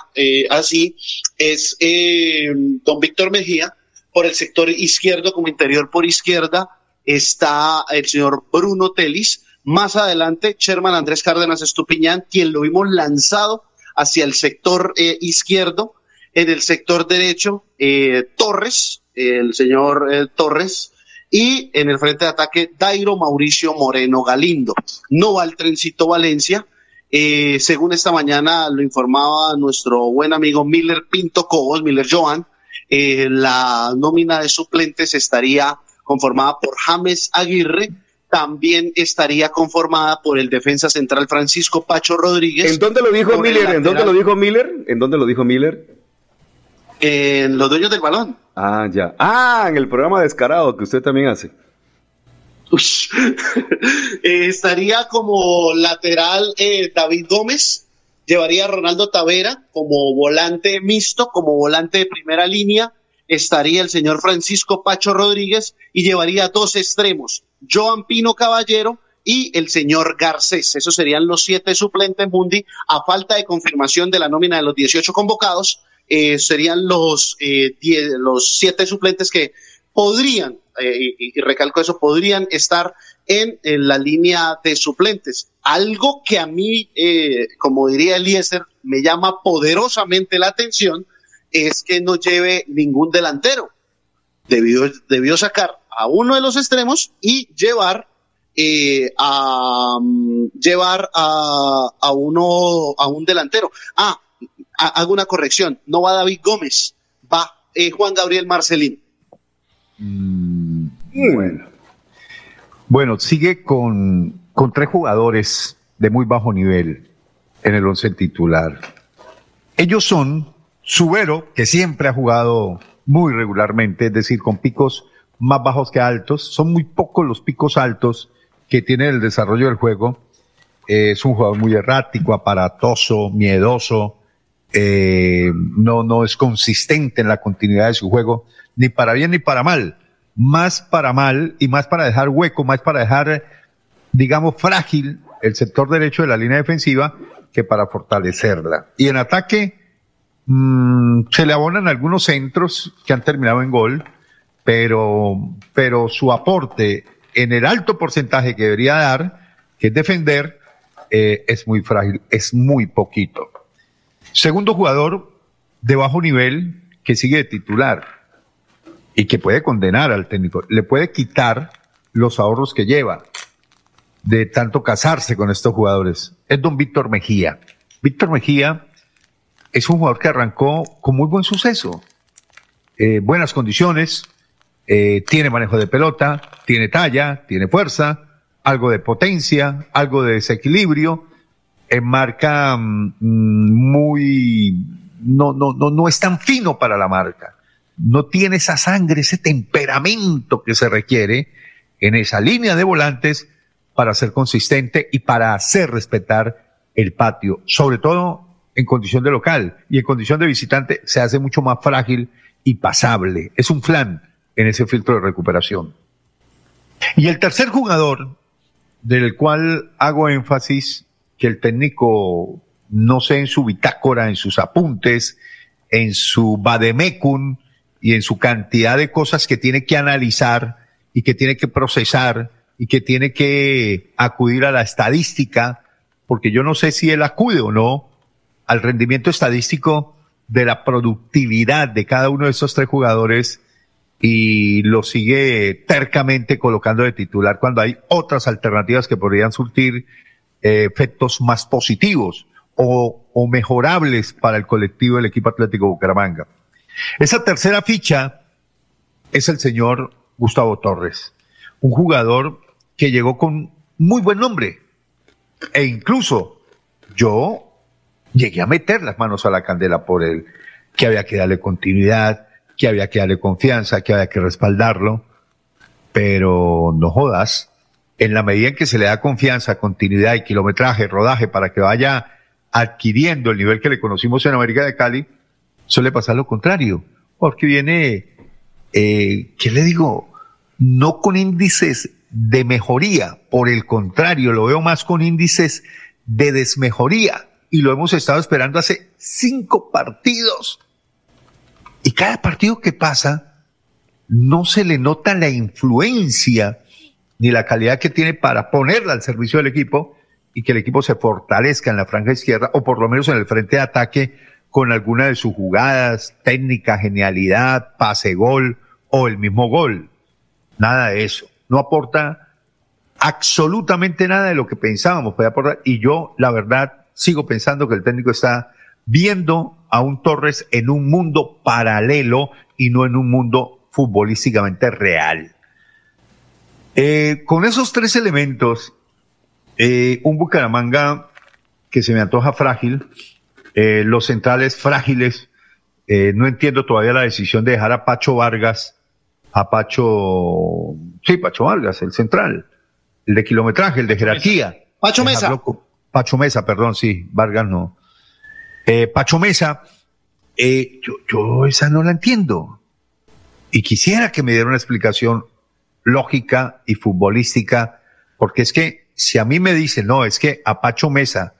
S5: así, es don Víctor Mejía por el sector izquierdo como interior por izquierda está el señor Bruno Telis. Más adelante, Sherman Andrés Cárdenas Estupiñán, quien lo vimos lanzado hacia el sector eh, izquierdo. En el sector derecho, eh, Torres, el señor eh, Torres. Y en el frente de ataque, Dairo Mauricio Moreno Galindo. No va el trencito Valencia. según esta mañana lo informaba nuestro buen amigo Miller Pinto Cobos, Miller Joan, eh, la nómina de suplentes estaría conformada por James Aguirre, también estaría conformada por el defensa central Francisco Pacho Rodríguez.
S3: ¿En dónde lo dijo Miller? ¿En dónde lo dijo Miller? ¿En dónde lo dijo Miller?
S5: En los dueños del balón.
S3: Ah, ya. Ah, en el programa Descarado que usted también hace.
S5: Eh, estaría como lateral eh, David Gómez, llevaría a Ronaldo Tavera como volante mixto, como volante de primera línea, estaría el señor Francisco Pacho Rodríguez y llevaría dos extremos, Joan Pino Caballero y el señor Garcés. Esos serían los siete suplentes Mundi, a falta de confirmación de la nómina de los 18 convocados, eh, serían los, eh, los siete suplentes que podrían, eh, y, recalco eso, podrían estar en, la línea de suplentes. Algo que a mí, eh, como diría Eliezer, me llama poderosamente la atención es que no lleve ningún delantero. Debió, debió sacar a uno de los extremos y llevar eh, a llevar a, a, uno a un delantero. Ah, hago una corrección, no va David Gómez, va Juan Gabriel Marcelín.
S6: Mm, bueno. Bueno, sigue con, con tres jugadores de muy bajo nivel en el once titular. Ellos son Subero, que siempre ha jugado muy regularmente, es decir, con picos más bajos que altos. Son muy pocos los picos altos que tiene el desarrollo del juego. es un jugador muy errático, aparatoso, miedoso. Eh, no, no es consistente en la continuidad de su juego ni para bien ni para mal. Más para mal y más para dejar hueco, más para dejar, digamos, frágil el sector derecho de la línea defensiva que para fortalecerla. Y en ataque mmm, se le abonan algunos centros que han terminado en gol, pero, pero su aporte en el alto porcentaje que debería dar, que es defender, eh, es muy frágil, es muy poquito. Segundo jugador de bajo nivel que sigue de titular y que puede condenar al técnico, le puede quitar los ahorros que lleva de tanto casarse con estos jugadores. Es don Víctor Mejía. Víctor Mejía es un jugador que arrancó con muy buen suceso, eh, buenas condiciones, eh, tiene manejo de pelota, tiene talla, tiene fuerza, algo de potencia, algo de desequilibrio, en marca mm, muy, no, no, no, no es tan fino para la marca. No tiene esa sangre, ese temperamento que se requiere en esa línea de volantes para ser consistente y para hacer respetar el patio, sobre todo en condición de local y en condición de visitante se hace mucho más frágil y pasable. Es un flan en ese filtro de recuperación. Y el tercer jugador del cual hago énfasis que el técnico, no sé, en su bitácora, en sus apuntes, en su vademecum y en su cantidad de cosas que tiene que analizar y que tiene que procesar y que tiene que acudir a la estadística, porque yo no sé si él acude o no al rendimiento estadístico de la productividad de cada uno de esos tres jugadores y lo sigue tercamente colocando de titular cuando hay otras alternativas que podrían surtir eh, efectos más positivos o, o mejorables para el colectivo del equipo Atlético Bucaramanga. Esa tercera ficha es el señor Gustavo Torres, un jugador que llegó con muy buen nombre. E incluso yo llegué a meter las manos a la candela por él, que había que darle continuidad, que había que darle confianza, que había que respaldarlo, pero no jodas, en la medida en que se le da confianza, continuidad y kilometraje, rodaje para que vaya adquiriendo el nivel que le conocimos en América de Cali, suele pasar lo contrario, porque viene, eh, ¿qué le digo? No con índices de mejoría, por el contrario, lo veo más con índices de desmejoría y lo hemos estado esperando hace cinco partidos y cada partido que pasa, no se le nota la influencia ni la calidad que tiene para ponerla al servicio del equipo y que el equipo se fortalezca en la franja izquierda o por lo menos en el frente de ataque con alguna de sus jugadas, técnica, genialidad, pase gol o el mismo gol. Nada de eso. No aporta absolutamente nada de lo que pensábamos puede aportar. Y yo, la verdad, sigo pensando que el técnico está viendo a un Torres en un mundo paralelo y no en un mundo futbolísticamente real. Eh, con esos tres elementos, eh, un Bucaramanga que se me antoja frágil, eh, los centrales frágiles, no entiendo todavía la decisión de dejar a Pacho Vargas, a Pacho, sí, Pacho Vargas, el central, el de kilometraje, el de jerarquía.
S5: Pacho Mesa.
S6: Pacho Mesa, perdón, sí, Vargas no. Pacho Mesa, eh, yo, yo esa no la entiendo. Y quisiera que me diera una explicación lógica y futbolística, porque es que si a mí me dicen, no, es que a Pacho Mesa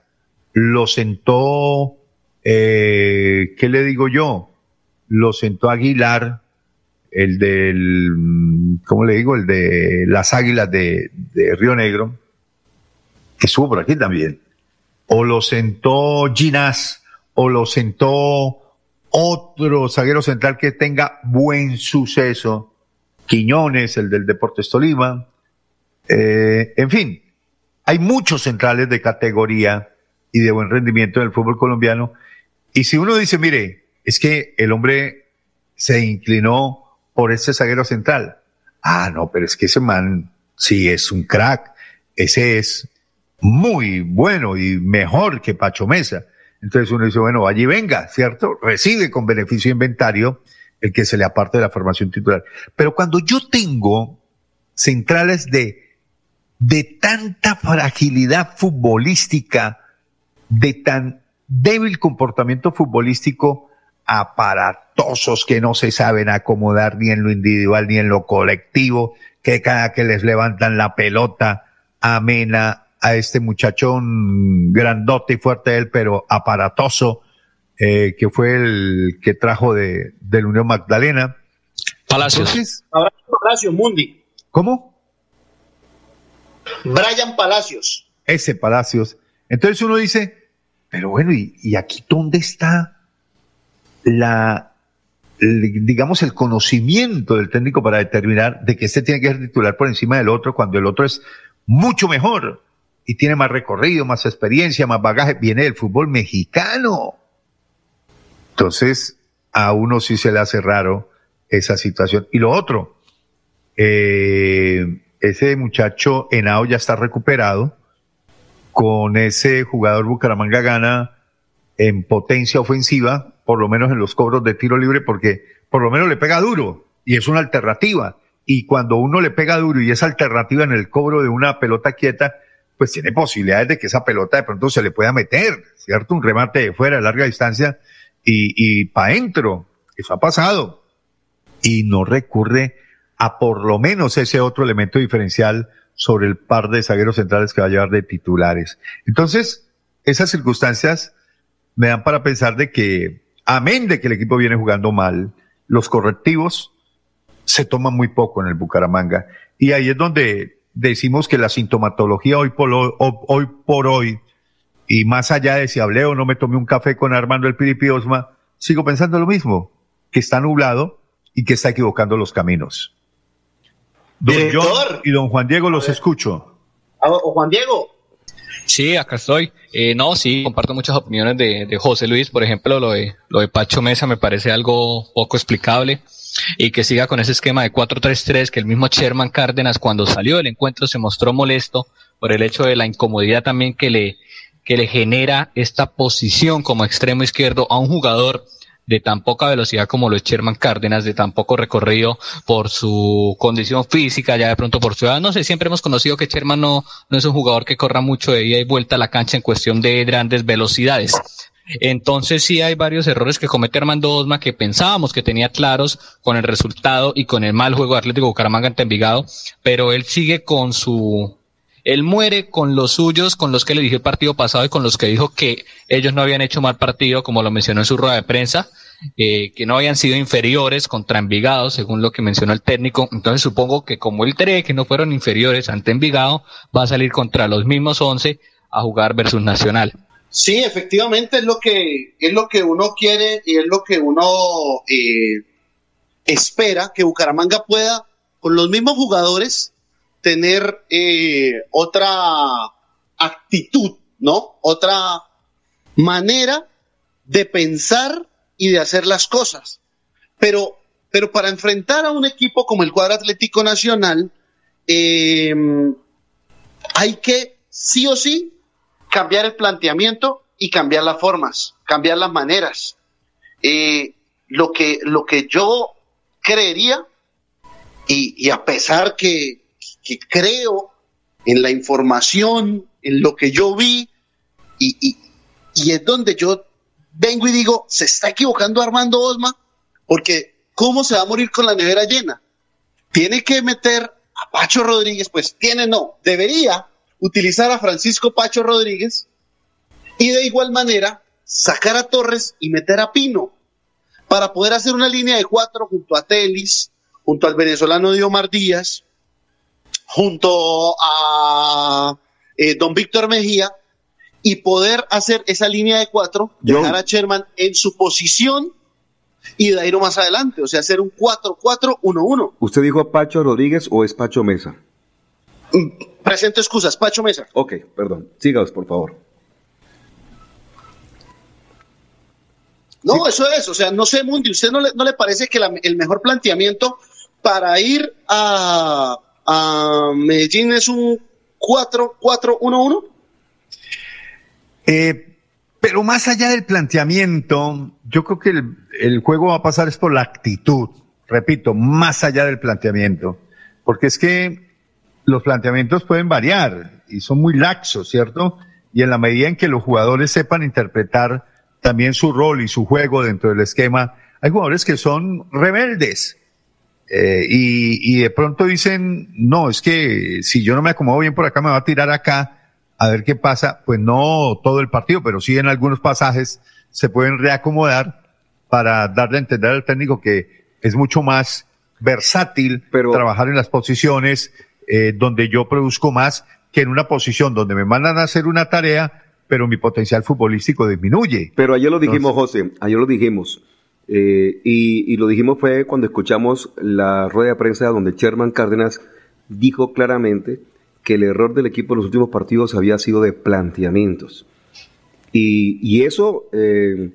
S6: lo sentó, eh, ¿qué le digo yo? Lo sentó Aguilar, el del, ¿cómo le digo? El de las Águilas de, de Río Negro, que estuvo por aquí también. O lo sentó Ginás, o lo sentó otro zaguero central que tenga buen suceso, Quiñones, el del Deportes Tolima, eh, en fin, hay muchos centrales de categoría y de buen rendimiento en el fútbol colombiano. Y si uno dice, mire, es que el hombre se inclinó por este zaguero central. Ah, no, pero es que ese man sí es un crack. Ese es muy bueno y mejor que Pacho Mesa. Entonces uno dice, bueno, allí venga, ¿cierto? Recibe con beneficio inventario el que se le aparte de la formación titular. Pero cuando yo tengo centrales de, de tanta fragilidad futbolística, de tan débil comportamiento futbolístico, aparatosos que no se saben acomodar ni en lo individual ni en lo colectivo, que cada que les levantan la pelota amena a este muchachón grandote y fuerte él, pero aparatoso, eh, que fue el que trajo de, de la Unión Magdalena.
S8: Palacios.
S5: Palacios, Mundi.
S6: ¿Cómo?
S5: Brian Palacios.
S6: Ese Palacios. Entonces uno dice, pero bueno, ¿y, aquí dónde está la, digamos, el conocimiento del técnico para determinar de que este tiene que ser titular por encima del otro cuando el otro es mucho mejor y tiene más recorrido, más experiencia, más bagaje, viene del fútbol mexicano. Entonces, a uno sí se le hace raro esa situación. Y lo otro, eh, ese muchacho Henao ya está recuperado. Con ese jugador Bucaramanga gana en potencia ofensiva, por lo menos en los cobros de tiro libre, porque por lo menos le pega duro y es una alternativa. Y cuando uno le pega duro y es alternativa en el cobro de una pelota quieta, pues tiene posibilidades de que esa pelota de pronto se le pueda meter, ¿cierto? Un remate de fuera de larga distancia y, y para adentro. Eso ha pasado. Y no recurre a por lo menos ese otro elemento diferencial sobre el par de zagueros centrales que va a llevar de titulares. Entonces, esas circunstancias me dan para pensar de que, amén de que el equipo viene jugando mal, los correctivos se toman muy poco en el Bucaramanga. Y ahí es donde decimos que la sintomatología hoy por hoy, hoy, por hoy y más allá de si hablé o no me tomé un café con Armando el Piripi Osma, sigo pensando lo mismo, que está nublado y que está equivocando los caminos. Don John y don Juan Diego los escucho.
S5: O Juan Diego.
S8: Sí, acá estoy. Eh, no, sí, comparto muchas opiniones de, de José Luis. Por ejemplo, lo de, lo de Pacho Mesa me parece algo poco explicable. Y que siga con ese esquema de 4-3-3 que el mismo Sherman Cárdenas cuando salió del encuentro se mostró molesto por el hecho de la incomodidad también que le, que le genera esta posición como extremo izquierdo a un jugador de tan poca velocidad como lo es Sherman Cárdenas, de tan poco recorrido por su condición física, ya de pronto por su edad. No sé, siempre hemos conocido que Sherman no, no es un jugador que corra mucho de ida y vuelta a la cancha en cuestión de grandes velocidades. Entonces sí hay varios errores que comete Armando Osma que pensábamos que tenía claros con el resultado y con el mal juego de Atlético Bucaramanga ante Envigado, pero él sigue con su él muere con los suyos, con los que le dije el partido pasado y con los que dijo que ellos no habían hecho mal partido, como lo mencionó en su rueda de prensa, eh, que no habían sido inferiores contra Envigado, según lo que mencionó el técnico. Entonces supongo que como él cree que no fueron inferiores ante Envigado, va a salir contra los mismos 11 a jugar versus Nacional.
S5: Sí, efectivamente es lo que es lo que uno quiere y es lo que uno eh, espera que Bucaramanga pueda con los mismos jugadores tener eh, otra actitud, ¿no? Otra manera de pensar y de hacer las cosas. Pero, pero para enfrentar a un equipo como el cuadro Atlético Nacional, eh, hay que sí o sí cambiar el planteamiento y cambiar las formas, cambiar las maneras. Eh, lo, que, lo que yo creería, y, y a pesar que, que, creo en la información, en lo que yo vi, y, y, y, es donde yo vengo y digo, se está equivocando Armando Osma, porque ¿cómo se va a morir con la nevera llena? Tiene que meter a Pacho Rodríguez, pues tiene no, debería utilizar a Francisco Pacho Rodríguez y de igual manera sacar a Torres y meter a Pino para poder hacer una línea de cuatro junto a Telis, junto al venezolano Diomar Díaz, junto a eh, don Víctor Mejía y poder hacer esa línea de cuatro,
S3: John.
S5: dejar a Sherman en su posición y Dairo más adelante, o sea, hacer un 4-4-1-1.
S3: ¿Usted dijo Pacho Rodríguez o es Pacho Mesa?
S5: Presento excusas, Pacho Mesa.
S3: Ok, perdón. Síganos, por favor.
S5: No, sí. eso es, o sea, no sé, Mundi, ¿usted no le, no le parece que la, el mejor planteamiento para ir a, a Medellín es un 4-4-1-1?
S6: Eh, pero más allá del planteamiento, yo creo que el, juego va a pasar es por la actitud, repito, más allá del planteamiento, porque es que los planteamientos pueden variar y son muy laxos, ¿cierto? Y en la medida en que los jugadores sepan interpretar también su rol y su juego dentro del esquema. Hay jugadores que son rebeldes. eh, y de pronto dicen, no, es que si yo no me acomodo bien por acá, me va a tirar acá a ver qué pasa. Pues no todo el partido, pero sí en algunos pasajes se pueden reacomodar para darle a entender al técnico que es mucho más versátil trabajar en las posiciones eh, donde yo produzco más que en una posición donde me mandan a hacer una tarea, pero mi potencial futbolístico disminuye.
S3: Pero ayer lo dijimos, José, ayer lo dijimos. eh, y, y lo dijimos fue cuando escuchamos la rueda de prensa donde Sherman Cárdenas dijo claramente que el error del equipo en los últimos partidos había sido de planteamientos. Y, y eso eh,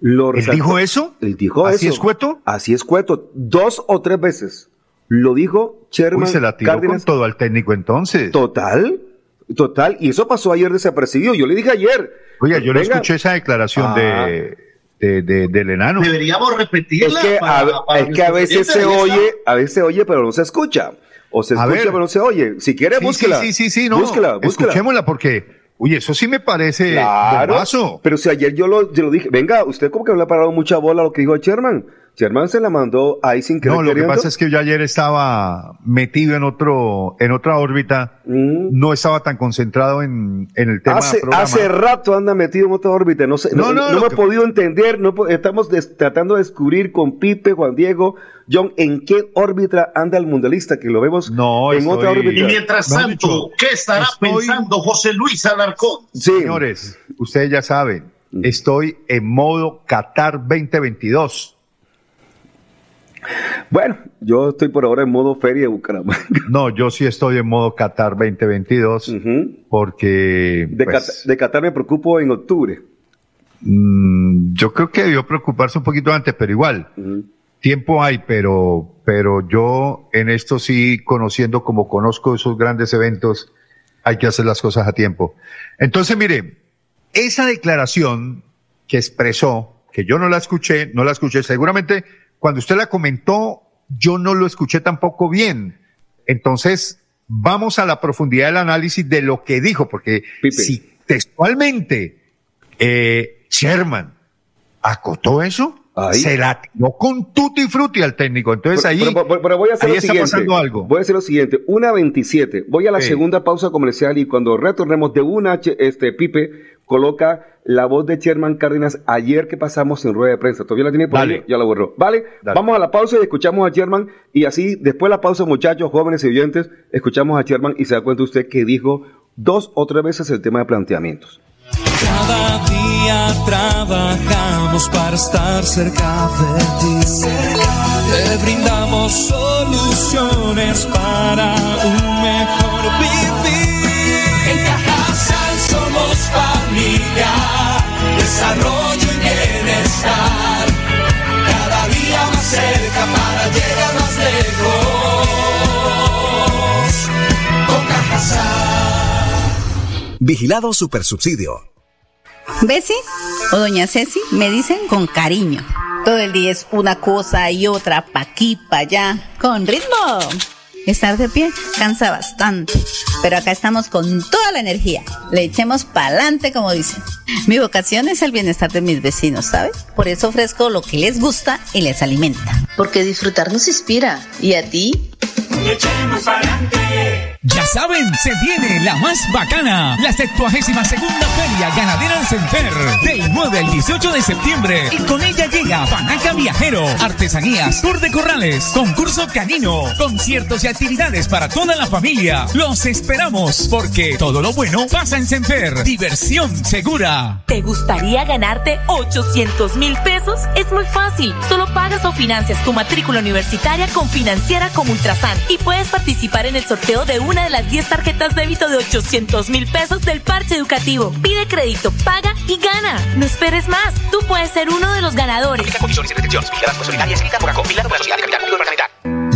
S3: lo
S6: ¿Él dijo eso?
S3: Él dijo
S6: ¿Así
S3: eso.
S6: es cueto?
S3: Así es cueto. Dos o tres veces. Lo dijo Sherman
S6: Uy, se la tiró
S3: Cárdenas.
S6: con todo al técnico entonces.
S3: Total, total. Y eso pasó ayer desapercibido. Yo le dije ayer.
S6: Oiga, yo no
S3: venga.
S6: escuché esa declaración
S3: Ah.
S6: de, de, de- del enano.
S5: Deberíamos repetirla.
S3: Es que,
S5: para-
S3: a,
S5: para
S3: es que a veces se oye, a veces se oye, pero no se escucha. O se escucha,
S6: ver.
S3: pero no se oye. Si quiere,
S6: Sí,
S3: búsquela.
S6: Sí, sí, sí, no.
S3: Búsquela, búsquela.
S6: Escuchémosla porque, oye, eso sí me parece
S3: Claro.
S6: bombazo.
S3: Pero si ayer yo lo, yo lo dije, venga, usted como que le ha parado mucha bola a lo que dijo Sherman. Sherman se la mandó ahí sin querer
S6: No, lo que pasa es que yo ayer estaba metido en otro, en otra órbita, no estaba tan concentrado en, en el tema
S3: Mm. Hace,
S6: programa.
S3: hace rato anda metido en otra órbita. No, sé, no,
S6: No, no,
S3: no
S6: lo
S3: me he
S6: que-
S3: podido entender. No, estamos des- tratando de descubrir con Pipe, Juan Diego, John, en qué órbita anda el mundialista, que lo vemos
S6: No,
S3: en otra órbita.
S5: Y mientras tanto,
S6: dicho,
S5: ¿qué estará
S6: estoy-
S5: pensando José Luis Alarcón?
S3: Sí.
S6: Señores, ustedes ya saben,
S3: Mm.
S6: estoy en modo Qatar 2022.
S3: Bueno, yo estoy por ahora en modo feria de Bucaramanga.
S6: No, yo sí estoy en modo Qatar 2022 porque
S3: De,
S6: pues,
S3: Qatar, de Qatar me preocupo en octubre.
S6: mm, yo creo que debió preocuparse un poquito antes, pero igual, tiempo hay, pero, pero yo en esto sí, conociendo como conozco esos grandes eventos, hay que hacer las cosas a tiempo. Entonces, mire, esa declaración que expresó, que yo no la escuché, no la escuché, seguramente cuando usted la comentó, yo no lo escuché tampoco bien. Entonces, vamos a la profundidad del análisis de lo que dijo, porque si textualmente eh, Sherman acotó eso,
S3: Ahí.
S6: se la tiró con tutti frutti al técnico. Entonces
S3: Pero-
S6: ahí,
S3: pero, pero- pero voy a hacer
S6: ahí
S3: lo
S6: está
S3: siguiente.
S6: pasando algo.
S3: Voy a hacer lo siguiente. Una 27. Voy a la
S6: Sí.
S3: segunda pausa comercial y cuando retornemos de una, este Pipe coloca la voz de Sherman Cárdenas ayer que pasamos en rueda de prensa. Todavía la tiene por
S6: Dale.
S3: ahí, ya la borró. Vale, vamos a la pausa y escuchamos a Sherman y así después de la pausa, muchachos, jóvenes y oyentes, escuchamos a Sherman y se da cuenta usted que dijo dos o tres veces el tema de planteamientos.
S17: Cada día trabajamos para estar cerca de ti. Te brindamos soluciones para un mejor familia, desarrollo y bienestar. Cada día más cerca para llegar más lejos. Con Cajasal.
S18: Vigilado Supersubsidio.
S19: Bessie o Doña Ceci me dicen con cariño. Todo el día es una cosa y otra, pa' aquí, pa' allá, con ritmo. Estar de pie cansa bastante, pero acá estamos con toda la energía. Le echemos pa'lante, como dicen. Mi vocación es el bienestar de mis vecinos, ¿sabes? Por eso ofrezco lo que les gusta y les alimenta.
S20: Porque disfrutar nos inspira. ¿Y a ti?
S21: Ya saben, se viene la más bacana, la 72 segunda Feria Ganadera del Senfer, del 9 al 18 de septiembre. Y con ella llega Panaca Viajero, artesanías, tour de corrales, concurso canino, conciertos y actividades para toda la familia. Los esperamos, porque todo lo bueno pasa en Senfer. Diversión segura.
S22: ¿Te gustaría ganarte 800 mil pesos? Es muy fácil. Solo pagas o financias tu matrícula universitaria con Financiera como Ultrasan y puedes participar en el sorteo de una de las 10 tarjetas débito de 800 mil pesos del parche educativo. Pide crédito, paga y gana. No esperes más. Tú puedes ser uno de los ganadores.
S10: La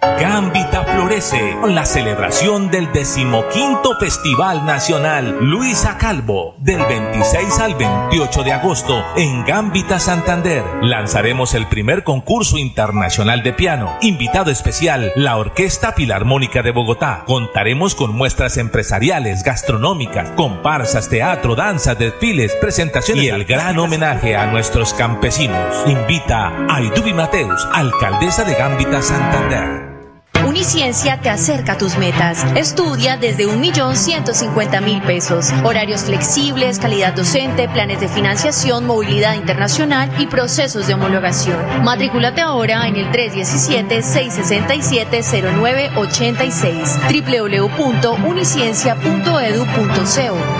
S21: Gambita florece con la celebración del decimoquinto Festival Nacional Luisa Calvo del 26 al 28 de agosto en Gambita Santander. Lanzaremos el primer concurso internacional de piano. Invitado especial, la Orquesta Filarmónica de Bogotá. Contaremos con muestras empresariales, gastronómicas, comparsas, teatro, danza, desfiles, presentaciones y el gran homenaje a nuestros campesinos. Invita a Aidubi Mateus, alcaldesa de Gambita Santander.
S16: Uniciencia te acerca a tus metas. Estudia desde 1.150.000 pesos. Horarios flexibles, calidad docente, planes de financiación, movilidad internacional y procesos de homologación. Matrículate ahora en el 317-667-0986 www.uniciencia.edu.co.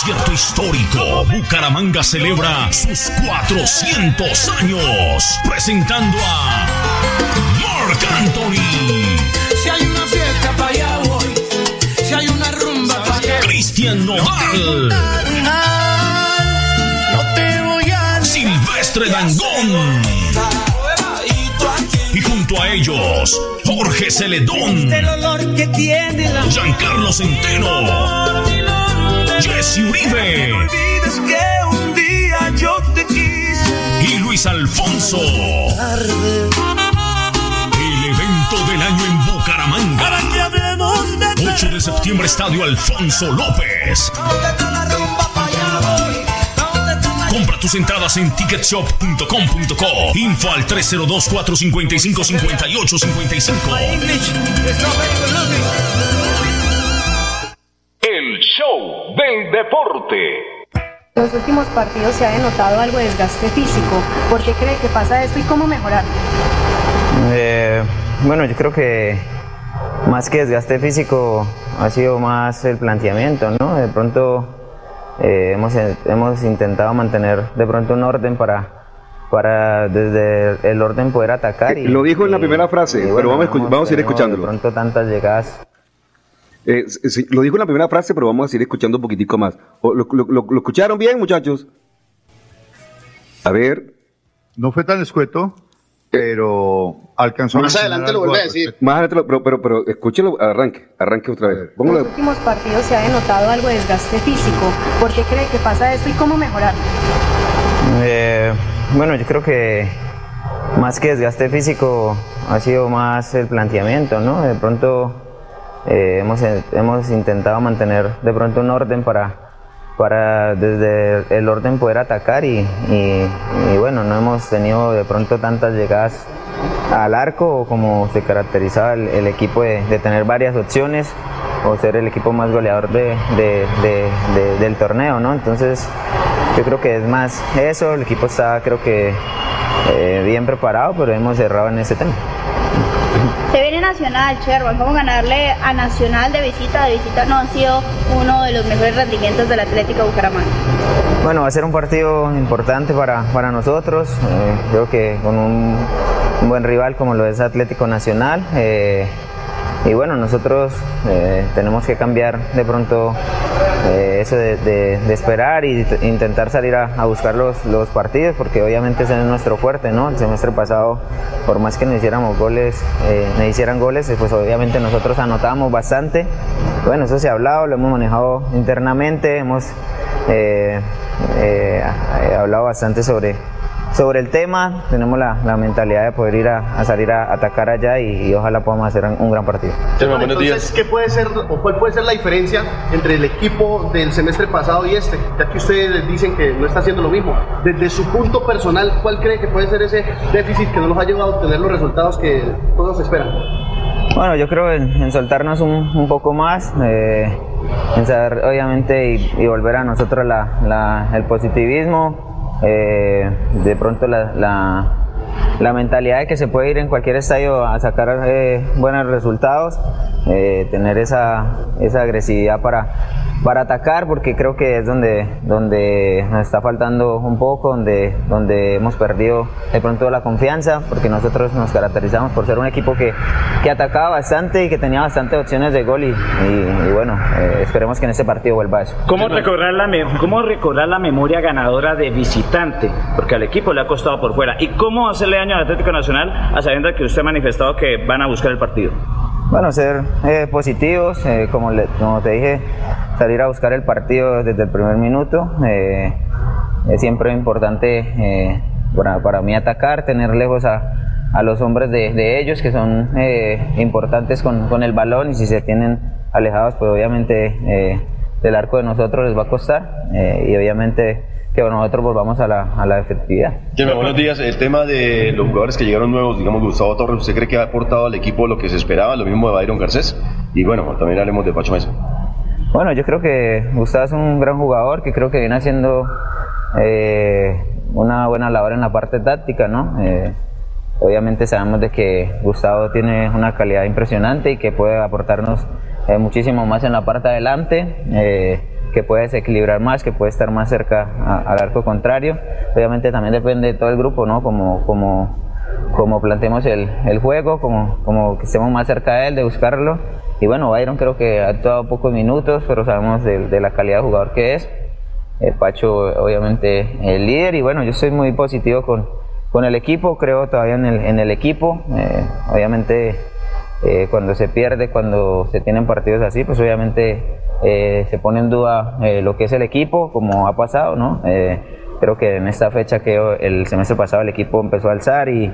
S21: Concierto histórico, Bucaramanga celebra sus 400 años, presentando a Marc Anthony,
S17: Si hay una fiesta para allá voy. Si hay una rumba para allá.
S21: Cristian Nodal,
S17: No te voy a
S21: Silvestre Dangón. Y junto a ellos, Jorge Celedón,
S17: El olor que tiene la
S21: Giancarlo Centeno, Jesse Uribe
S17: olvides que un día yo te quise.
S21: y Luis Alfonso. El evento del año en Bucaramanga.
S17: Para que hablemos de
S21: 8 de septiembre, Estadio Alfonso López. Compra tus entradas en ticketshop.com.co. Info al 302-455-5855.
S2: El deporte.
S23: En los últimos partidos se ha denotado algo de desgaste físico. ¿Por qué cree que pasa esto y cómo mejorar?
S24: Eh, bueno, yo creo que más que desgaste físico ha sido más el planteamiento, ¿no? De pronto eh, hemos, hemos intentado mantener de pronto un orden para, para desde el orden poder atacar. Y,
S3: Lo dijo en la primera frase,
S24: y
S3: pero
S24: bueno,
S3: vamos vamos a ir escuchándolo.
S24: De pronto tantas llegadas.
S3: Eh, sí, sí, lo dijo en la primera frase, pero vamos a seguir escuchando un poquitico más. ¿Lo, lo- lo- lo escucharon bien, muchachos? A ver.
S6: No fue tan escueto, pero alcanzó
S5: Más adelante lo vuelve a decir.
S3: Más adelante, lo- pero, pero, pero escúchelo, arranque, arranque otra vez.
S23: En los últimos partidos se ha denotado algo de desgaste físico. ¿Por qué cree que pasa esto y cómo mejorar?
S24: Eh, bueno, yo creo que más que desgaste físico ha sido más el planteamiento, ¿no? De pronto eh, hemos, hemos intentado mantener de pronto un orden para, para desde el orden poder atacar y, y- bueno, no hemos tenido de pronto tantas llegadas al arco como se caracterizaba el, equipo de, tener varias opciones o ser el equipo más goleador de- del torneo, ¿no? Entonces yo creo que es más eso, el equipo está creo que eh, bien preparado, pero hemos cerrado en ese tema.
S25: Se viene Nacional, Sherman. ¿Cómo ganarle a Nacional de visita? De visita no ha sido uno de los mejores rendimientos del Atlético Bucaramanga.
S24: Bueno, va a ser un partido importante para, para nosotros. eh, creo que con un, buen rival como lo es Atlético Nacional. eh, y bueno, nosotros eh, tenemos que cambiar de pronto eh, eso de, esperar y intentar salir a, buscar los, los partidos, porque obviamente ese es nuestro fuerte, ¿no? El semestre pasado, por más que no hiciéramos goles, eh, hicieran goles, eh, pues obviamente nosotros anotamos bastante. Bueno, eso se ha hablado, lo hemos manejado internamente, hemos he hablado bastante sobre, sobre el tema, tenemos la, la mentalidad de poder ir a, a salir a atacar allá y, y ojalá podamos hacer un, gran partido.
S26: Entonces, ¿qué puede ser o cuál puede ser la diferencia entre el equipo del semestre pasado y este? Ya que ustedes dicen que no está haciendo lo mismo. Desde su punto personal, ¿cuál cree que puede ser ese déficit que no nos ha llevado a obtener los resultados que todos esperan?
S24: Bueno, yo creo en, en soltarnos un, un poco más, eh, en saber obviamente y, y volver a nosotros la- la- el positivismo, eh, de pronto la, la- la mentalidad de que se puede ir en cualquier estadio a sacar eh, buenos resultados, eh, tener esa, esa agresividad para, para atacar, porque creo que es donde, donde nos está faltando un poco, donde, donde hemos perdido de pronto la confianza, porque nosotros nos caracterizamos por ser un equipo que, que atacaba bastante y que tenía bastantes opciones de gol y, bueno, eh, esperemos que en este partido vuelva eso.
S27: ¿Cómo recordar, la ¿Cómo la memoria ganadora de visitante? Porque al equipo le ha costado por fuera. ¿Y cómo hacerle daño al Atlético Nacional a sabiendo que usted ha manifestado que van a buscar el partido?
S24: Bueno, ser eh, positivos, eh, como, le- como te dije, salir a buscar el partido desde el primer minuto. eh, es siempre importante eh, para, para mí atacar, tener lejos a, a los hombres de, de ellos que son eh, importantes con, con el balón y si se tienen alejados, pues obviamente del arco de nosotros les va a costar y obviamente que nosotros volvamos a la, a la efectividad.
S28: Buenos días. El tema de los jugadores que llegaron nuevos, digamos Gustavo Torres, ¿usted cree que ha aportado al equipo lo que se esperaba? Lo mismo de Byron Garcés. Y bueno, también hablemos de Pacho Mesa.
S24: Bueno, yo creo que Gustavo es un gran jugador que creo que viene haciendo eh, una buena labor en la parte táctica, ¿no? Eh, obviamente sabemos de que Gustavo tiene una calidad impresionante y que puede aportarnos eh, muchísimo más en la parte adelante, eh, que puede desequilibrar más, que puede estar más cerca al arco contrario. Obviamente también depende de todo el grupo, ¿no? Como, como, como planteemos el, el juego, como, como que estemos más cerca de él, de buscarlo. Y bueno, Byron creo que ha actuado pocos minutos, pero sabemos de, la calidad de jugador que es. El Pacho, obviamente, el líder. Y bueno, yo estoy muy positivo con, con el equipo, creo todavía en el, en el equipo. Eh, obviamente, eh, cuando se pierde, cuando se tienen partidos así, pues obviamente eh, se pone en duda eh, lo que es el equipo, como ha pasado, ¿no? Eh, creo que en esta fecha que el semestre pasado el equipo empezó a alzar y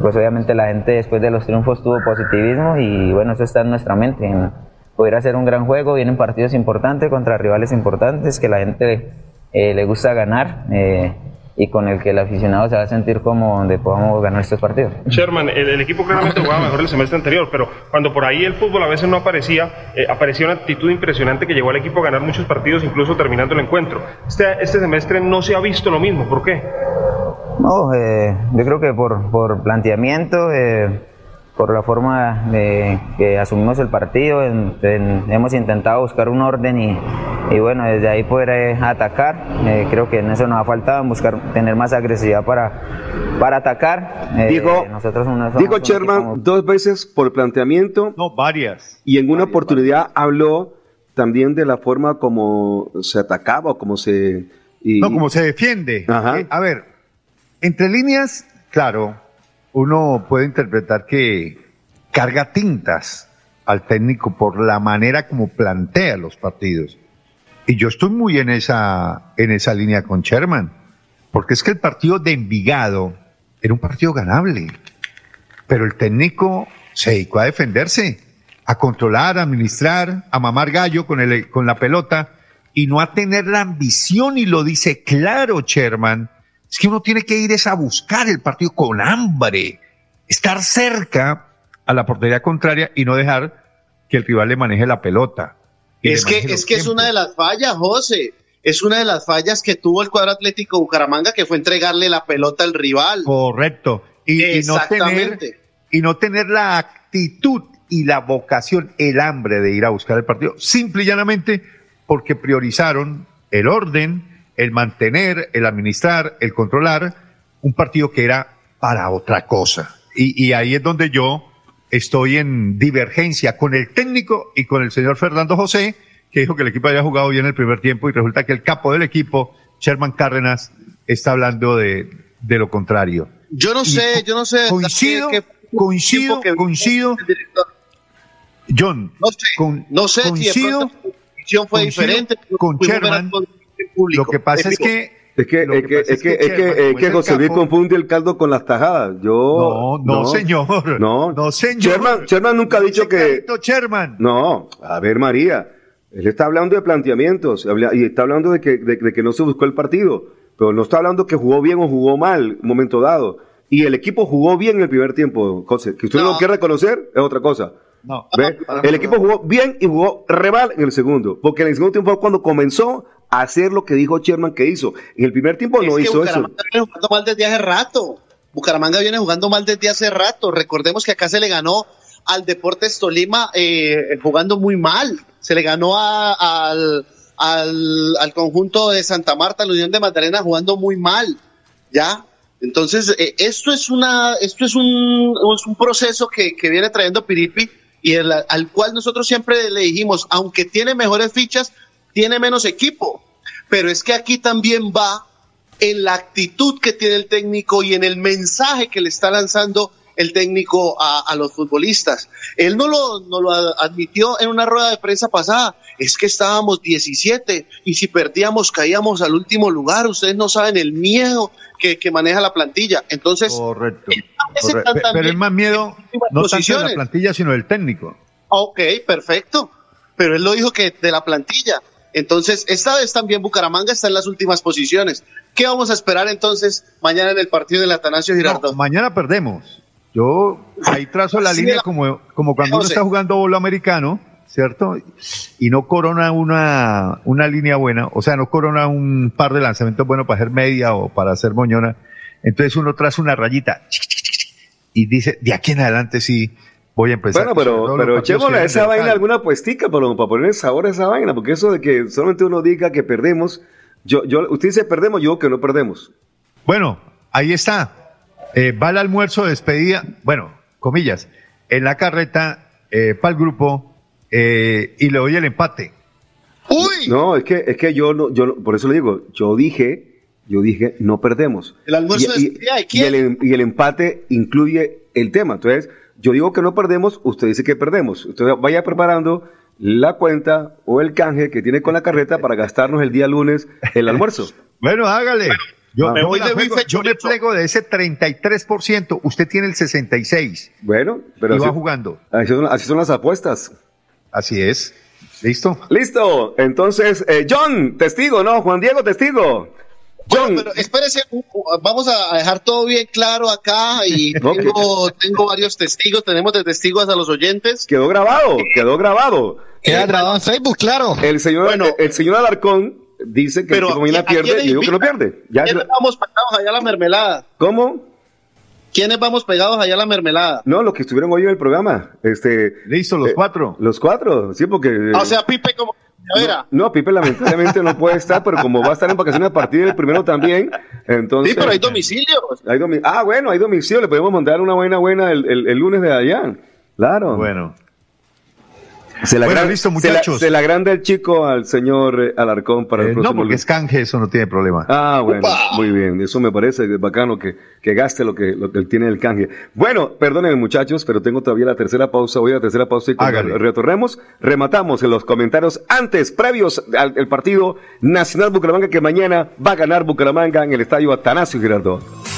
S24: pues obviamente la gente después de los triunfos tuvo positivismo y bueno, eso está en nuestra mente. En poder hacer un gran juego, vienen partidos importantes contra rivales importantes que la gente eh, le gusta ganar eh, y con el que el aficionado se va a sentir como donde podamos ganar estos partidos.
S29: Sherman, el, el equipo claramente jugaba mejor el semestre anterior, pero cuando por ahí el fútbol a veces no aparecía, eh, aparecía una actitud impresionante que llevó al equipo a ganar muchos partidos, incluso terminando el encuentro. Este, este semestre no se ha visto lo mismo, ¿por qué?
S24: No, eh, yo creo que por, por planteamiento, eh, por la forma de que asumimos el partido, en- en- hemos intentado buscar un orden y, y bueno, desde ahí poder eh, atacar. Eh, creo que en eso nos ha faltado, buscar tener más agresividad para, para atacar. Eh,
S3: Digo,
S24: nosotros no un
S3: Sherman dos veces por planteamiento.
S6: No, varias.
S3: Y en una oportunidad habló también de la forma como se atacaba o como se... y-
S6: No, como se defiende.
S3: Ajá.
S6: Eh, a ver, entre líneas, claro, uno puede interpretar que carga tintas al técnico por la manera como plantea los partidos. Y yo estoy muy en esa, en esa línea con Sherman, porque es que el partido de Envigado era un partido ganable, pero el técnico se dedicó a defenderse, a controlar, a administrar, a mamar gallo con, el, con la pelota y no a tener la ambición, y lo dice claro Sherman, es que uno tiene que ir es a buscar el partido con hambre, estar cerca a la portería contraria y no dejar que el rival le maneje la pelota.
S5: Es que, es que es una de las fallas, José. Es una de las fallas que tuvo el cuadro Atlético Bucaramanga, que fue entregarle la pelota al rival.
S6: Correcto. Y, y no tener, y no tener la actitud y la vocación, el hambre de ir a buscar el partido, simple y llanamente porque priorizaron el orden, el mantener, el administrar, el controlar un partido que era para otra cosa. Y, y ahí es donde yo estoy en divergencia con el técnico y con el señor Fernando José, que dijo que el equipo había jugado bien el primer tiempo y resulta que el capo del equipo, Sherman Cárdenas, está hablando de, de lo contrario.
S5: Yo no
S6: Y
S5: sé, yo no sé.
S6: Coincido, coincido, coincido. John,
S5: No sé,
S6: con-
S5: no sé si de
S6: coincido,
S5: fue
S6: coincido
S5: diferente.
S6: con Sherman.
S5: Público.
S6: Lo que pasa es que
S3: Es que, es
S6: que
S3: es que, es que,
S6: Sherman,
S3: es que José Luis confunde el caldo con las tajadas. Yo.
S6: No, no, señor.
S3: No,
S6: No, señor.
S3: Sherman, Sherman nunca ha dicho que.
S6: Sherman.
S3: No, a ver, María. Él está hablando de planteamientos y está hablando de que, de, de que no se buscó el partido. Pero no está hablando que jugó bien o jugó mal momento dado. Y el equipo jugó bien en el primer tiempo. José. Que usted no, lo quiere reconocer es otra cosa.
S6: No.
S3: ¿Ve? El equipo jugó bien y jugó re mal en el segundo. Porque en el segundo tiempo fue cuando comenzó hacer lo que dijo Sherman que hizo. En el primer tiempo no
S5: que
S3: hizo eso.
S5: Bucaramanga viene jugando mal desde hace rato. Bucaramanga viene jugando mal desde hace rato. Recordemos que acá se le ganó al Deportes Tolima eh, jugando muy mal. Se le ganó a- al, al, al conjunto de Santa Marta, la Unión de Magdalena, jugando muy mal. ¿Ya? Entonces, eh, esto es una, esto es un, es un proceso que, que viene trayendo Piripi y el- al cual nosotros siempre le dijimos, aunque tiene mejores fichas, tiene menos equipo. Pero es que aquí también va en la actitud que tiene el técnico y en el mensaje que le está lanzando el técnico a, a los futbolistas. Él no lo, no lo admitió en una rueda de prensa pasada. Es que estábamos 17 y si perdíamos caíamos al último lugar. Ustedes no saben el miedo que, que maneja la plantilla. Entonces,
S6: Correcto. correcto. Pero es más miedo no tanto de la plantilla, sino del técnico.
S5: Ok, perfecto. Pero él lo dijo que de la plantilla. Entonces, esta vez también Bucaramanga está en las últimas posiciones. ¿Qué vamos a esperar entonces mañana en el partido del Atanasio Girardot?
S6: No, mañana perdemos. Yo ahí trazo la línea
S5: la-
S6: como, como cuando uno está jugando bolo americano, ¿cierto? Y no corona una, una línea buena, o sea, no corona un par de lanzamientos buenos para hacer media o para hacer moñona. Entonces uno traza una rayita y dice, de aquí en adelante sí voy a empezar.
S3: Bueno, pero, pero echémosle a esa vaina
S6: local.
S3: alguna puestica para, para poner sabor a esa vaina, porque eso de que solamente uno diga que perdemos, yo, yo, usted dice perdemos, yo digo que no perdemos.
S6: Bueno, ahí está. Eh, va el almuerzo de despedida, bueno, comillas, en la carreta para el grupo eh, y le doy el empate.
S5: ¡Uy!
S3: No, es que, es que yo no, yo no- por eso le digo, yo dije, yo dije, no perdemos.
S5: ¿El almuerzo
S3: y,
S5: de despedida de
S3: y
S5: quién?
S3: el, em- y el empate incluye el tema. Entonces, yo digo que no perdemos, usted dice que perdemos. Entonces, vaya preparando la cuenta o el canje que tiene con la carreta para gastarnos el día lunes el almuerzo.
S6: Bueno, hágale. Yo,
S3: Me
S6: yo
S3: voy de
S6: juego- yo me plego de ese 33%, usted tiene el 66%.
S3: Bueno, pero
S6: y va jugando.
S3: Así son, así son las apuestas.
S6: Así es. ¿Listo?
S3: Listo. Entonces, eh, John, testigo, ¿no? Juan Diego, testigo. John,
S5: Pero espérese, vamos a dejar todo bien claro acá y tengo, tengo varios testigos, tenemos de testigos a los oyentes.
S3: quedó grabado, quedó grabado.
S5: Queda grabado en Facebook, claro.
S3: El señor, el señor Alarcón dice que
S5: Pero
S3: el equipo mañana
S5: ¿a
S3: pierde y digo que no pierde. Ya
S5: ¿Quiénes vamos pegados allá a la mermelada?
S3: ¿Cómo?
S5: ¿Quiénes vamos pegados allá a la mermelada?
S3: No, los que estuvieron hoy en el programa. Este,
S6: Listo, los cuatro.
S3: Los cuatro, sí, porque...
S5: Ah, o sea, Pipe como primavera.
S3: No, Pipe lamentablemente no puede estar, pero como va a estar en vacaciones a partir del primero también, entonces...
S5: Sí, pero hay domicilios.
S3: Hay domi- ah, bueno, hay domicilio, le podemos mandar una buena buena el, el- el lunes de allá. Claro.
S6: Bueno.
S3: Se la,
S6: Bueno,
S3: gran-
S6: listo,
S3: se la-
S6: muchachos.
S3: Se la, agranda el chico al señor eh, Alarcón para el
S6: Eh,
S3: próximo
S6: no, porque es canje, eso no tiene problema.
S3: Ah, bueno, muy bien. Eso me parece bacano que, que gaste lo que, lo que él tiene el canje. Bueno, perdónenme muchachos, pero tengo todavía la tercera pausa. Voy a la tercera pausa y cuando retornemos, rematamos en los comentarios antes, previos al el partido Nacional Bucaramanga, que mañana va a ganar Bucaramanga en el estadio Atanasio Girardot.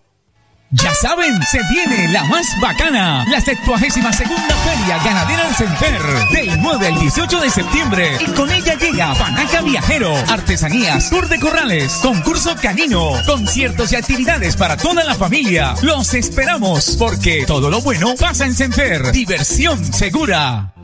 S21: Ya saben, se viene la más bacana, la 72 segunda Feria Ganadera del Center, del 9 al 18 de septiembre. Y con ella llega Panaca Viajero, artesanías, tour de corrales, concurso canino, conciertos y actividades para toda la familia. Los esperamos, porque todo lo bueno pasa en Senfer. Diversión segura.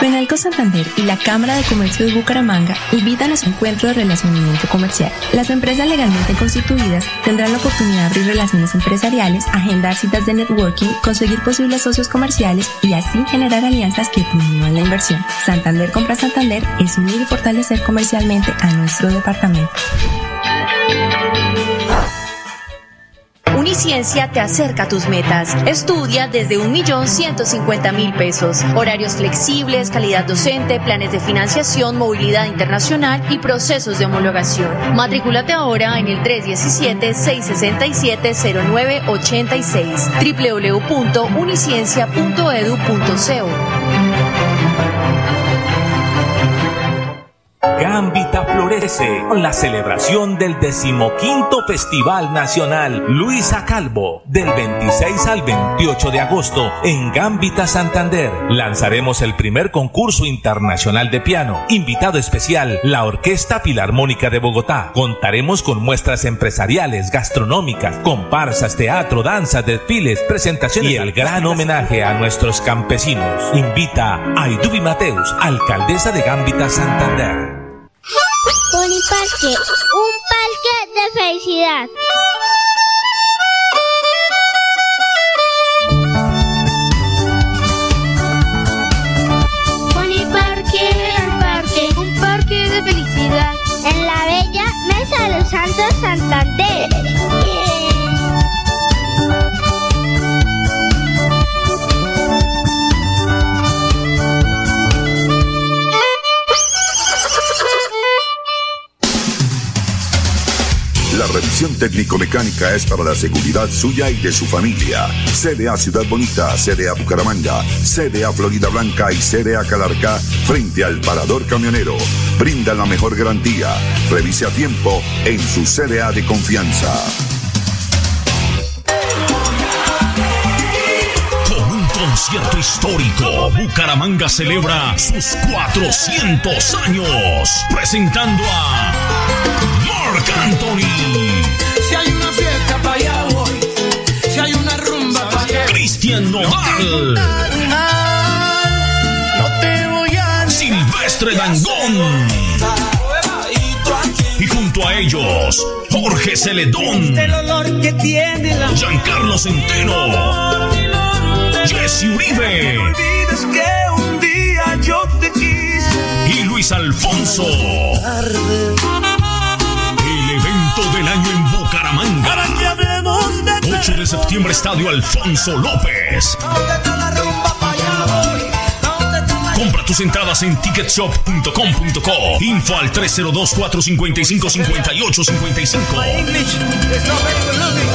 S14: Penalco Santander y la Cámara de Comercio de Bucaramanga invitan a su encuentro de relacionamiento comercial. Las empresas legalmente constituidas tendrán la oportunidad de abrir relaciones empresariales, agendar citas de networking, conseguir posibles socios comerciales y así generar alianzas que promuevan la inversión. Santander Compra Santander es unir y fortalecer comercialmente a nuestro departamento.
S16: Uniciencia te acerca a tus metas. Estudia desde 1.150.000 pesos. Horarios flexibles, calidad docente, planes de financiación, movilidad internacional y procesos de homologación. Matrículate ahora en el 317-667-0986 www.uniciencia.edu.co.
S21: Gambita florece con la celebración del decimoquinto Festival Nacional Luisa Calvo del 26 al 28 de agosto en Gambita Santander. Lanzaremos el primer concurso internacional de piano. Invitado especial, la Orquesta Filarmónica de Bogotá. Contaremos con muestras empresariales, gastronómicas, comparsas, teatro, danza, desfiles, presentaciones y el gran homenaje a nuestros campesinos. Invita a Idubi Mateus, alcaldesa de Gambita Santander.
S15: Pony Parque, un parque de felicidad.
S30: Técnico-mecánica es para la seguridad suya y de su familia. CDA Ciudad Bonita, CDA Bucaramanga, CDA Florida Blanca y CDA Calarca frente al parador camionero. Brinda la mejor garantía. Revise a tiempo en su CDA de confianza.
S21: Con un concierto histórico, Bucaramanga celebra sus 400 años, presentando a Marc Anthony,
S17: Si hay una fiesta para allá voy. Si hay una rumba para allá.
S21: Cristian Nodal,
S17: No te voy a
S21: Silvestre Dangón y junto a ellos, Jorge Celedón,
S17: el olor que tiene la
S21: Giancarlo Centeno, Jesse Uribe
S17: olvides que un día yo te quise.
S21: y Luis Alfonso. El evento del año en Bucaramanga.
S17: Para que hablemos de
S21: 8 de septiembre, Estadio Alfonso López. Compra tus entradas en ticketshop.com.co. Info al 302-455-5855.
S17: English is not very good looking.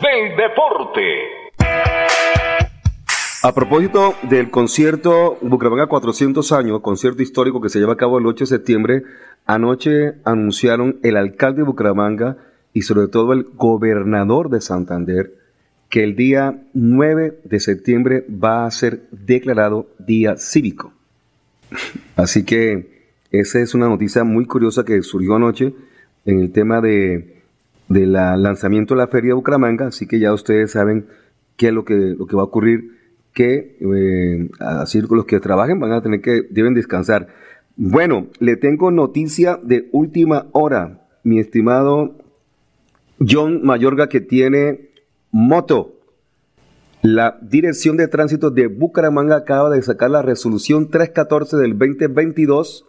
S2: Del deporte.
S3: A propósito del concierto Bucaramanga 400 años, concierto histórico que se lleva a cabo el 8 de septiembre, anoche anunciaron el alcalde de Bucaramanga y sobre todo el gobernador de Santander que el día 9 de septiembre va a ser declarado día cívico. Así que esa es una noticia muy curiosa que surgió anoche en el tema de, de la lanzamiento de la feria de Bucaramanga, así que ya ustedes saben qué es lo que, lo que va a ocurrir, que eh, así los que trabajen van a tener que, deben descansar. Bueno, le tengo noticia de última hora, mi estimado John Mayorga, que tiene moto. La Dirección de Tránsito de Bucaramanga acaba de sacar la resolución 314 del 2022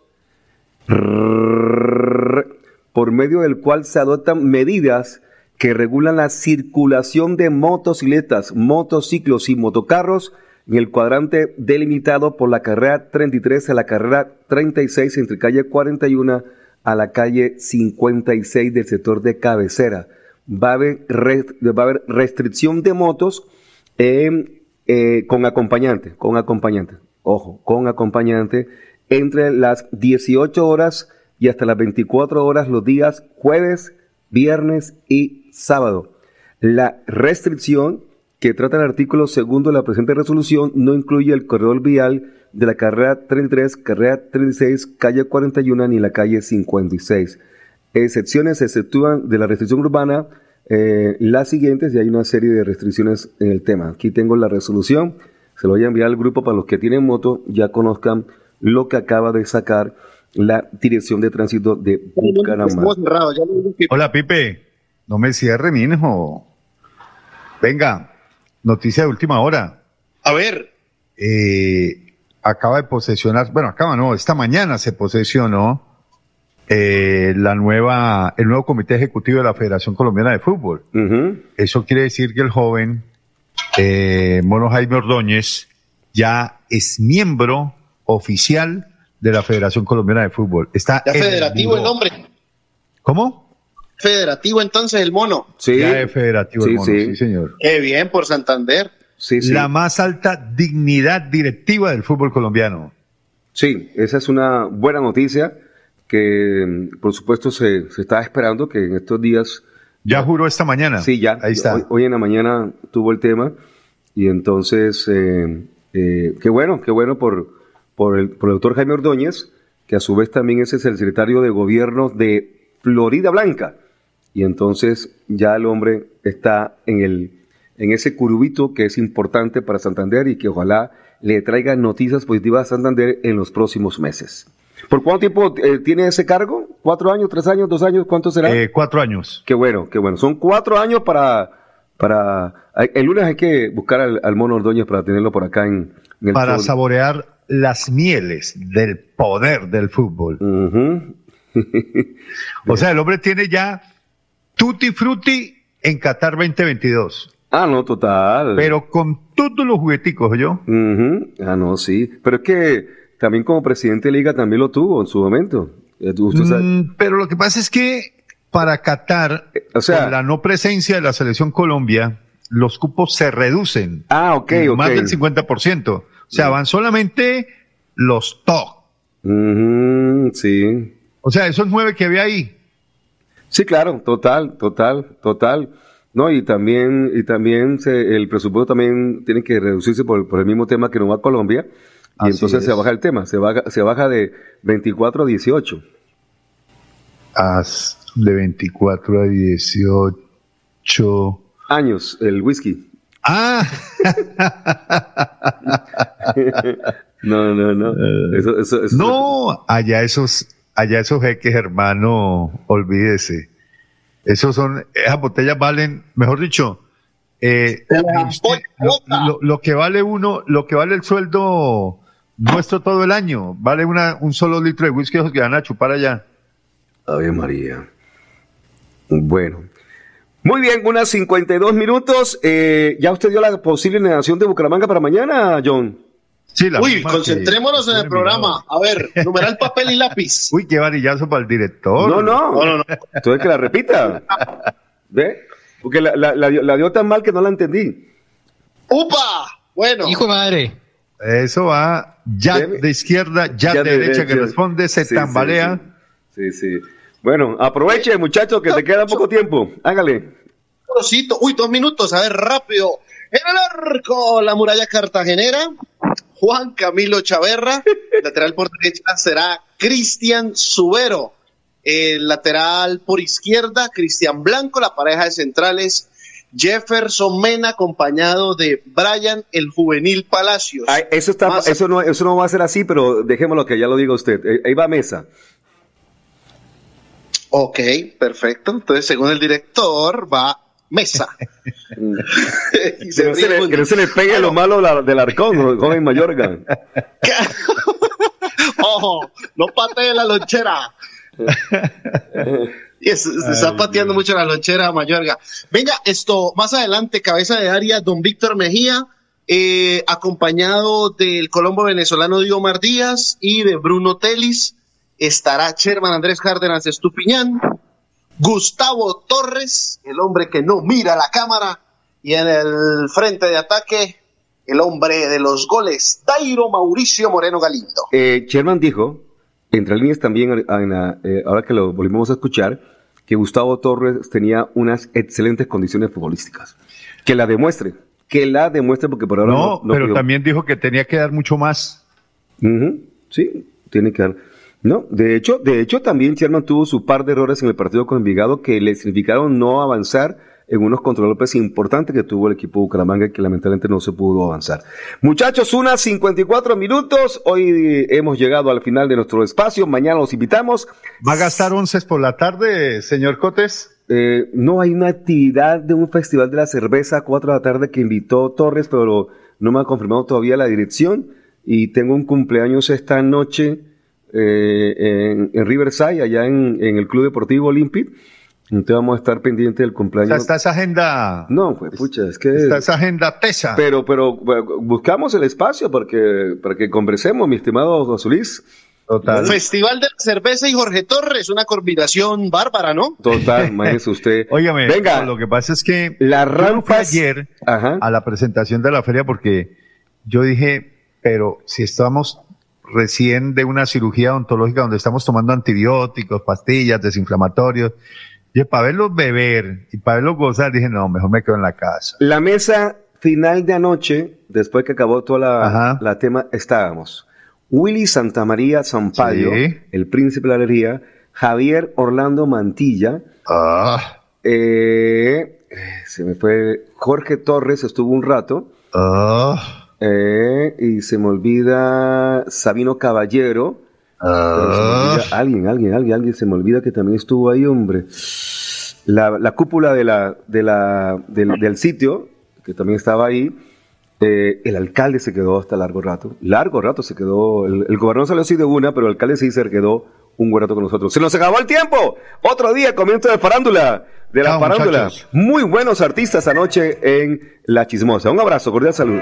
S3: por medio del cual se adoptan medidas que regulan la circulación de motocicletas, motociclos y motocarros en el cuadrante delimitado por la carrera 33 a la carrera 36 entre calle 41 a la calle 56 del sector de cabecera. Va a haber, a restricción de motos eh, eh, con acompañante, con acompañante, ojo, con acompañante entre las 18 horas y hasta las 24 horas los días jueves, viernes y sábado. La restricción que trata el artículo segundo de la presente resolución no incluye el corredor vial de la carrera 33, carrera 36, calle 41 ni la calle 56. Excepciones se exceptúan de la restricción urbana eh, las siguientes y hay una serie de restricciones en el tema. Aquí tengo la resolución, se lo voy a enviar al grupo para los que tienen moto, ya conozcan lo que acaba de sacar la Dirección de Tránsito de Bucaramanga.
S6: Hola, Pipe. No me cierre, mi hijo. Venga, noticia de última hora.
S5: A ver.
S6: Eh, acaba de posesionar, bueno, acaba no, esta mañana se posesionó eh, la nueva, el nuevo comité ejecutivo de la Federación Colombiana de Fútbol. Eso quiere decir que el joven eh, Mono Jaime Ordóñez ya es miembro oficial de la Federación Colombiana de Fútbol. Está
S5: Ya federativo el nombre.
S6: ¿Cómo?
S5: Federativo entonces el mono.
S6: Ya es federativo el
S3: Sí,
S6: mono,
S3: sí.
S6: sí, señor.
S5: Qué bien por Santander.
S6: La más alta dignidad directiva del fútbol colombiano.
S3: Sí, esa es una buena noticia que, por supuesto, se, se está esperando que en estos días.
S6: Ya juró esta mañana.
S3: Sí, ya.
S6: Ahí está.
S3: Hoy, hoy en la mañana tuvo el tema y entonces, eh, eh, qué bueno, qué bueno por, por, el, por el doctor Jaime Ordóñez, que a su vez también ese es el secretario de gobierno de Florida Blanca. Y entonces ya el hombre está en, el, en ese curubito que es importante para Santander y que ojalá le traiga noticias positivas a Santander en los próximos meses. ¿Por cuánto tiempo eh, tiene ese cargo? ¿Cuatro años, tres años, dos años? ¿Cuánto será?
S6: Eh, cuatro años.
S3: Qué bueno, qué bueno. Son cuatro años para... para el lunes hay que buscar al, al mono Ordóñez para tenerlo por acá en, en el
S6: Para
S3: show.
S6: saborear las mieles del poder del fútbol. o sea, el hombre tiene ya tutti frutti en Qatar 2022.
S3: Ah, no, total.
S6: Pero con todos los jugueticos, yo.
S3: Ujú. Ah, no, sí. Pero es que también como presidente de liga también lo tuvo en su momento. Eh,
S6: Mm, pero lo que pasa es que para Qatar,
S3: o sea-
S6: con la no presencia de la selección Colombia, los cupos se reducen.
S3: Ah, ok, ok.
S6: Más del 50%. O sea, van solamente los top.
S3: Ujú, sí.
S6: O sea, esos nueve que había ahí.
S3: Sí, claro, total, total, total. No, y también, y también se- el presupuesto también tiene que reducirse por, por el mismo tema que no va a Colombia. Y
S6: Así
S3: entonces se baja el tema, se baja, se baja de 24 a 18.
S6: Haz de 24 a 18
S3: años el whisky.
S6: Ah.
S3: no, no, no. Eso, eso, eso-
S6: No, allá esos, allá esos jeques, hermano, olvídese. Esos son, esas botellas valen, mejor dicho, eh, usted- lo, lo- lo que vale uno, lo que vale el sueldo nuestro todo el año, vale una, un solo litro de whisky esos que van a chupar allá.
S3: Ave María. Bueno. Muy bien, unas 52 minutos. Eh, ¿Ya usted dio la posible negación de Bucaramanga para mañana, John?
S6: Sí, la
S5: Uy, concentrémonos
S6: que-
S5: en el programa. A ver, numeral papel y lápiz.
S6: Uy, qué varillazo para el director.
S3: No, no.
S5: No, no, no.
S3: Entonces que la repita. ¿Ve? Porque la, la- la dio, la dio tan mal que no la entendí.
S5: ¡Upa! Bueno.
S31: Hijo de madre.
S6: Eso va ya de izquierda, ya,
S3: Ya
S6: de
S3: de
S6: derecha que responde, se
S3: Sí, sí,
S6: tambalea.
S3: Sí, sí. Bueno, aproveche, muchachos, que te queda poco tiempo. Hágale.
S5: Rosito. Uy, dos minutos, a ver, rápido. En el arco, la muralla cartagenera, Juan Camilo Chaverra. lateral por derecha será Cristian Subero. El lateral por izquierda, Cristian Blanco. La pareja de centrales, Jefferson Mena, acompañado de Brian el Juvenil Palacios.
S3: Ay, eso, está,
S5: Más-
S3: eso, no, eso no va a ser así, pero dejémoslo que ya lo diga usted. Eh, Ahí va Mesa.
S5: Ok, perfecto. Entonces, según el director, va Mesa. Y se
S3: Que no, se le,
S5: mucho.
S3: que no se le pegue lo malo la- del arcón, joven Mayorga.
S5: Ojo, no patee la lonchera. Y es- se está pateando mucho la lonchera Mayorga. Venga, esto, más adelante, cabeza de área, don Víctor Mejía, eh, acompañado del colombo venezolano Diomar Díaz y de Bruno Telis, estará Sherman Andrés Cárdenas Estupiñán, Gustavo Torres, el hombre que no mira la cámara, y en el frente de ataque, el hombre de los goles, Dairo Mauricio Moreno Galindo.
S3: Eh, Sherman dijo, entre líneas también, en la- eh, ahora que lo volvimos a escuchar, que Gustavo Torres tenía unas excelentes condiciones futbolísticas. Que la demuestre, que la demuestre porque por ahora
S6: No,
S3: no, no
S6: pero también dijo que tenía que dar mucho más.
S3: Ujú, Sí, tiene que dar. No, de hecho, de hecho también Sherman tuvo su par de errores en el partido con Envigado que le significaron no avanzar en unos contralopes importantes que tuvo el equipo de Bucaramanga y que lamentablemente no se pudo avanzar. Muchachos, unas 54 minutos. Hoy hemos llegado al final de nuestro espacio. Mañana los invitamos.
S6: ¿Va a gastar once por la tarde, señor Cotes?
S3: Eh, no, hay una actividad de un festival de la cerveza a 4 de la tarde que invitó Torres, pero no me ha confirmado todavía la dirección. Y tengo un cumpleaños esta noche eh, en, en Riverside, allá en, en el Club Deportivo Olympic. Entonces vamos a estar pendientes del
S6: O
S3: cumpleaños.
S6: sea, está esa agenda.
S3: No, pues pucha, es que.
S6: Está esa agenda tesa.
S3: Pero, pero buscamos el espacio para que, para que conversemos, mi estimado José Luis.
S6: Total.
S5: Festival de la Cerveza y Jorge Torres, una combinación bárbara, ¿no?
S3: Total, imagínese usted.
S6: Óigame,
S3: Venga.
S6: lo que pasa es que
S3: La rampas-
S6: ayer
S3: Ajá.
S6: a la presentación de la feria porque yo dije, pero si estamos recién de una cirugía odontológica donde estamos tomando antibióticos, pastillas, desinflamatorios, y para verlos beber y para verlos gozar, dije, no, mejor me quedo en la casa.
S3: La mesa final de anoche, después que acabó toda la, la tema, estábamos. Willy Santamaría Sampaio,
S6: Sí.
S3: el príncipe de la alegría, Javier Orlando Mantilla,
S6: Ah,
S3: eh, se me fue Jorge Torres, estuvo un rato,
S6: ah,
S3: eh, y se me olvida Sabino Caballero, se me
S6: ah.
S3: olvida alguien, alguien, alguien, alguien, se me olvida que también estuvo ahí, hombre. La, la cúpula de la, de la, del, del sitio, que también estaba ahí, eh, el alcalde se quedó hasta largo rato. Largo rato se quedó. El, el gobernador salió así de una, pero el alcalde sí se quedó un buen rato con nosotros. ¡Se nos acabó el tiempo! Otro día, comienzo de farándula. De la
S6: Chao,
S3: farándula.
S6: muchachos.
S3: Muy buenos artistas anoche en La Chismosa. Un abrazo, cordial saludo.